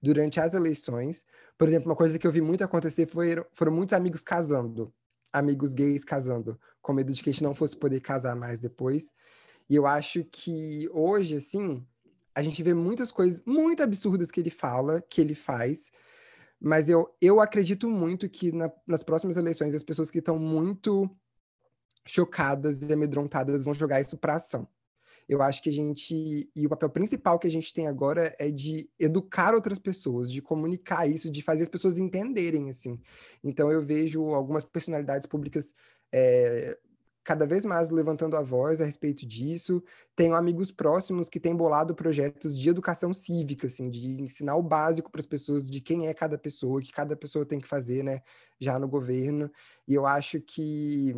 durante as eleições. Por exemplo, uma coisa que eu vi muito acontecer foi, foram muitos amigos casando, amigos gays casando, com medo de que a gente não fosse poder casar mais depois. E eu acho que hoje, assim, a gente vê muitas coisas muito absurdas que ele fala, que ele faz, mas eu, eu acredito muito que na, nas próximas eleições as pessoas que estão muito chocadas e amedrontadas vão jogar isso para ação. Eu acho que a gente. E o papel principal que a gente tem agora é de educar outras pessoas, de comunicar isso, de fazer as pessoas entenderem, assim. Então, eu vejo algumas personalidades públicas é, cada vez mais levantando a voz a respeito disso. Tenho amigos próximos que têm bolado projetos de educação cívica, assim, de ensinar o básico para as pessoas de quem é cada pessoa, que cada pessoa tem que fazer, né, já no governo. E eu acho que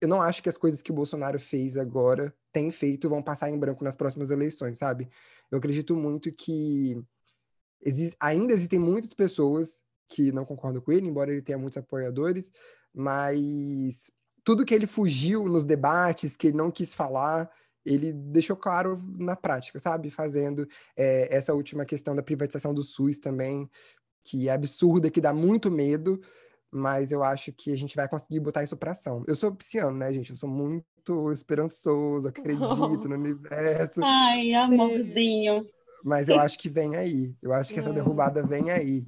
eu não acho que as coisas que o Bolsonaro fez agora, tem feito, vão passar em branco nas próximas eleições, sabe? Eu acredito muito que ainda existem muitas pessoas que não concordam com ele, embora ele tenha muitos apoiadores, mas tudo que ele fugiu nos debates, que ele não quis falar, ele deixou claro na prática, sabe? Fazendo é, essa última questão da privatização do SUS também, que é absurda, que dá muito medo, mas eu acho que a gente vai conseguir botar isso para ação. Eu sou pisciano, né, gente? Eu sou muito esperançoso, acredito no universo. Ai, amorzinho. Mas eu acho que vem aí. Eu acho que essa derrubada vem aí.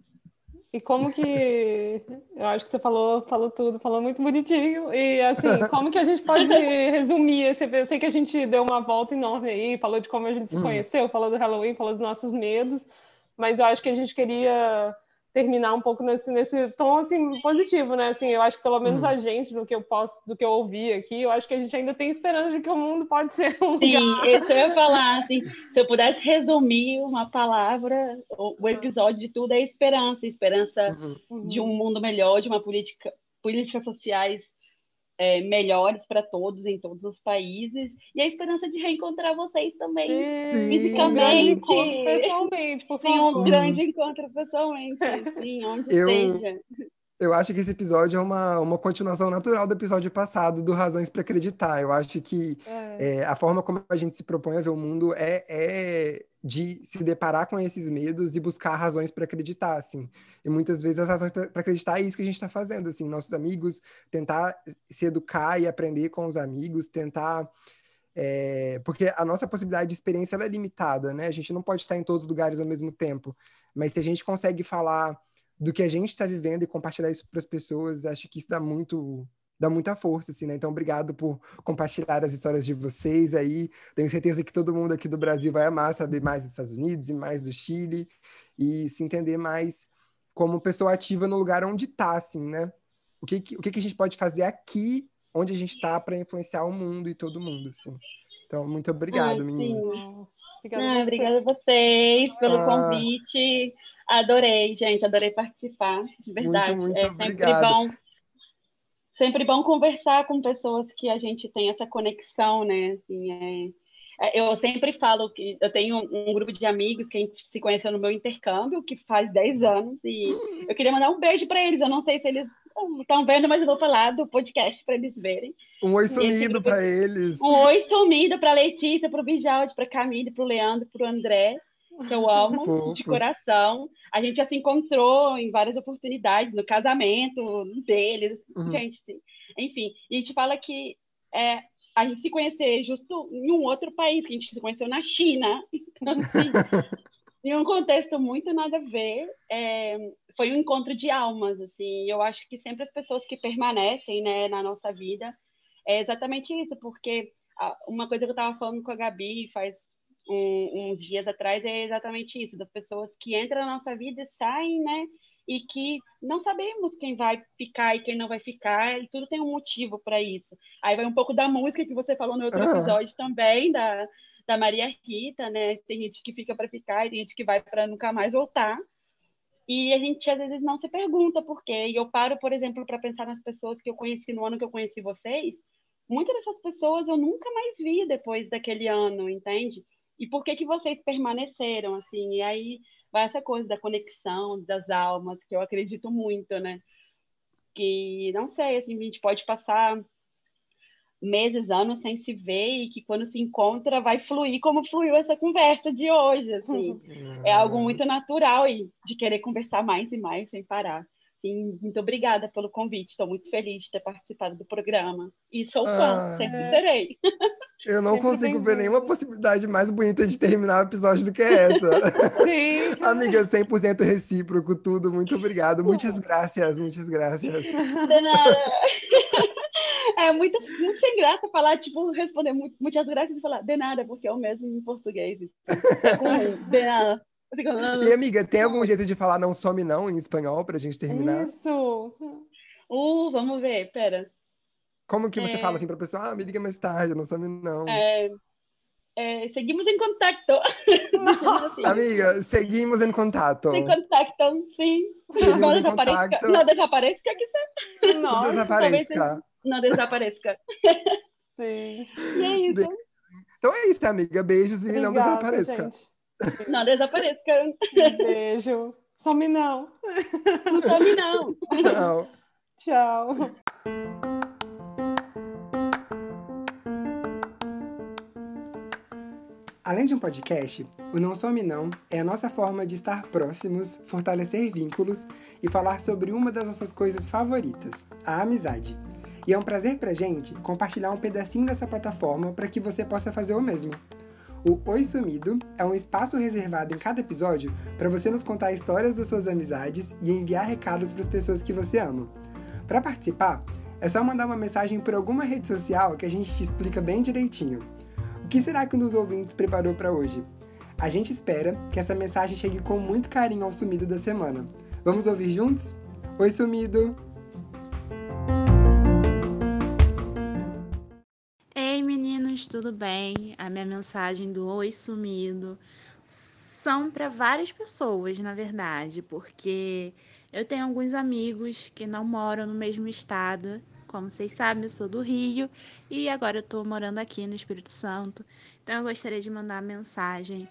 E como que eu acho que você falou, falou tudo, falou muito bonitinho. E assim, como que a gente pode resumir esse Eu sei que a gente deu uma volta enorme aí, falou de como a gente se hum. conheceu, falou do Halloween, falou dos nossos medos, mas eu acho que a gente queria terminar um pouco nesse, nesse tom assim positivo, né? Assim, eu acho que pelo menos hum. a gente, do que eu posso, do que eu ouvi aqui, eu acho que a gente ainda tem esperança de que o mundo pode ser um Sim, lugar. isso eu ia falar, assim, se eu pudesse resumir uma palavra, o, o episódio de tudo é esperança, esperança uhum. de um mundo melhor, de uma política, políticas sociais é, melhores para todos em todos os países e a esperança de reencontrar vocês também sim, fisicamente. Um pessoalmente, por sim, um grande encontro pessoalmente, sim, onde eu, seja. Eu acho que esse episódio é uma, uma continuação natural do episódio passado do Razões para Acreditar. Eu acho que é. É, a forma como a gente se propõe a ver o mundo é, é de se deparar com esses medos e buscar razões para acreditar, assim. E muitas vezes as razões para acreditar é isso que a gente está fazendo, assim, nossos amigos, tentar se educar e aprender com os amigos, tentar é, porque a nossa possibilidade de experiência é limitada, né? A gente não pode estar em todos os lugares ao mesmo tempo, mas se a gente consegue falar do que a gente está vivendo e compartilhar isso para as pessoas, acho que isso dá muito dá muita força, assim, né? Então, obrigado por compartilhar as histórias de vocês aí. Tenho certeza que todo mundo aqui do Brasil vai amar saber mais dos Estados Unidos e mais do Chile e se entender mais como pessoa ativa no lugar onde está, assim, né? O que, o que a gente pode fazer aqui, onde a gente está, para influenciar o mundo e todo mundo, assim. Então, muito obrigado, Ai, menina. Obrigada, ah, obrigada a vocês pelo ah. convite. Adorei, gente, adorei participar, de verdade. Muito, muito é sempre obrigado. bom sempre bom conversar com pessoas que a gente tem essa conexão, né? Assim, é, é, eu sempre falo que eu tenho um grupo de amigos que a gente se conheceu no meu intercâmbio, que faz 10 anos, e eu queria mandar um beijo para eles. Eu não sei se eles estão vendo, mas eu vou falar do podcast para eles verem. Um oi sumido para eles. Um oi sumido para Letícia, para o Bijaldi, para Camille, para o Leandro, para o André que eu amo de coração. A gente já se encontrou em várias oportunidades, no casamento deles, uhum. gente, sim. enfim. E a gente fala que é, a gente se conhecer justo em um outro país, que a gente se conheceu na China. Então, assim, em um contexto muito nada a ver, é, foi um encontro de almas, assim. Eu acho que sempre as pessoas que permanecem, né, na nossa vida é exatamente isso, porque uma coisa que eu estava falando com a Gabi faz um, uns dias atrás é exatamente isso, das pessoas que entram na nossa vida e saem, né? E que não sabemos quem vai ficar e quem não vai ficar, e tudo tem um motivo para isso. Aí vai um pouco da música que você falou no outro episódio também, da, da Maria Rita, né? Tem gente que fica para ficar e tem gente que vai para nunca mais voltar. E a gente às vezes não se pergunta por quê. E eu paro, por exemplo, para pensar nas pessoas que eu conheci no ano que eu conheci vocês. Muitas dessas pessoas eu nunca mais vi depois daquele ano, entende? E por que que vocês permaneceram assim? E aí vai essa coisa da conexão das almas, que eu acredito muito, né? Que não sei, assim, a gente pode passar meses, anos sem se ver e que quando se encontra vai fluir como fluiu essa conversa de hoje, assim. É algo muito natural e de querer conversar mais e mais sem parar. Sim, muito obrigada pelo convite. Estou muito feliz de ter participado do programa. E sou fã, ah, sempre é. serei. Eu não sempre consigo ver nenhuma possibilidade mais bonita de terminar o episódio do que essa. Sim. Amiga, 100% recíproco, tudo. Muito obrigado. Muitas graças, muitas graças. De nada. É muito, muito sem graça falar, tipo, responder muitas graças e falar de nada, porque é o mesmo em português. É de nada. E amiga, tem algum jeito de falar não some não em espanhol pra gente terminar? Isso! Uh, vamos ver, pera. Como que você é... fala assim pra pessoa? Ah, me liga mais tarde, não some não. É... É, seguimos em contato. assim. Amiga, seguimos em contato. Em contato, sim. Seguimos não desapareça. Não desapareça que Não, desapareça. Não desapareça. Sim. E é isso. Então é isso, amiga. Beijos e Obrigada, não desapareça. gente. Não desapareça. Beijo. Some não. Não some, não. Tchau. Tchau. Além de um podcast, o Não Some Não é a nossa forma de estar próximos, fortalecer vínculos e falar sobre uma das nossas coisas favoritas, a amizade. E é um prazer pra gente compartilhar um pedacinho dessa plataforma para que você possa fazer o mesmo. O Oi Sumido é um espaço reservado em cada episódio para você nos contar histórias das suas amizades e enviar recados para as pessoas que você ama. Para participar, é só mandar uma mensagem por alguma rede social que a gente te explica bem direitinho. O que será que um dos ouvintes preparou para hoje? A gente espera que essa mensagem chegue com muito carinho ao sumido da semana. Vamos ouvir juntos? Oi, sumido! Tudo bem? A minha mensagem do Oi Sumido são para várias pessoas, na verdade, porque eu tenho alguns amigos que não moram no mesmo estado. Como vocês sabem, eu sou do Rio e agora eu estou morando aqui no Espírito Santo. Então eu gostaria de mandar uma mensagem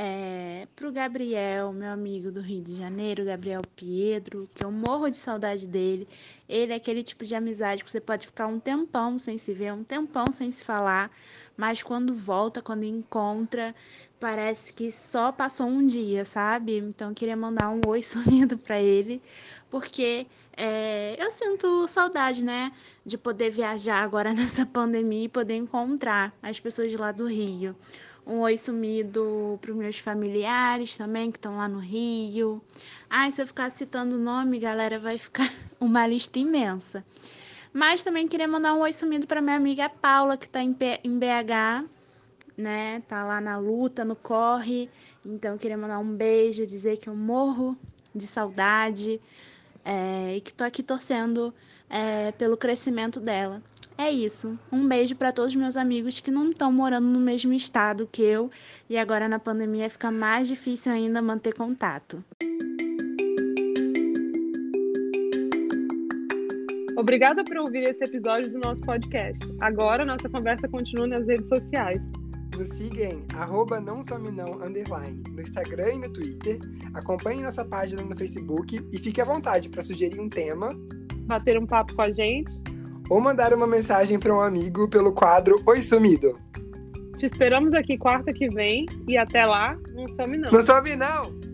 é, pro Gabriel, meu amigo do Rio de Janeiro, Gabriel Pietro, que eu morro de saudade dele. Ele é aquele tipo de amizade que você pode ficar um tempão sem se ver, um tempão sem se falar, mas quando volta, quando encontra, parece que só passou um dia, sabe? Então eu queria mandar um oi sumido para ele, porque é, eu sinto saudade, né, de poder viajar agora nessa pandemia e poder encontrar as pessoas de lá do Rio. Um oi sumido para os meus familiares também, que estão lá no Rio. Ai, se eu ficar citando o nome, galera, vai ficar uma lista imensa. Mas também queria mandar um oi sumido para minha amiga Paula, que está em BH, né? Tá lá na luta, no corre. Então, queria mandar um beijo, dizer que eu morro de saudade é, e que tô aqui torcendo é, pelo crescimento dela. É isso. Um beijo para todos os meus amigos que não estão morando no mesmo estado que eu e agora na pandemia fica mais difícil ainda manter contato. Obrigada por ouvir esse episódio do nosso podcast. Agora nossa conversa continua nas redes sociais. Nos siga em arroba não some não, underline, no Instagram e no Twitter. Acompanhe nossa página no Facebook e fique à vontade para sugerir um tema, Bater um papo com a gente. Ou mandar uma mensagem para um amigo pelo quadro Oi Sumido. Te esperamos aqui quarta que vem e até lá, não some não. Não some não!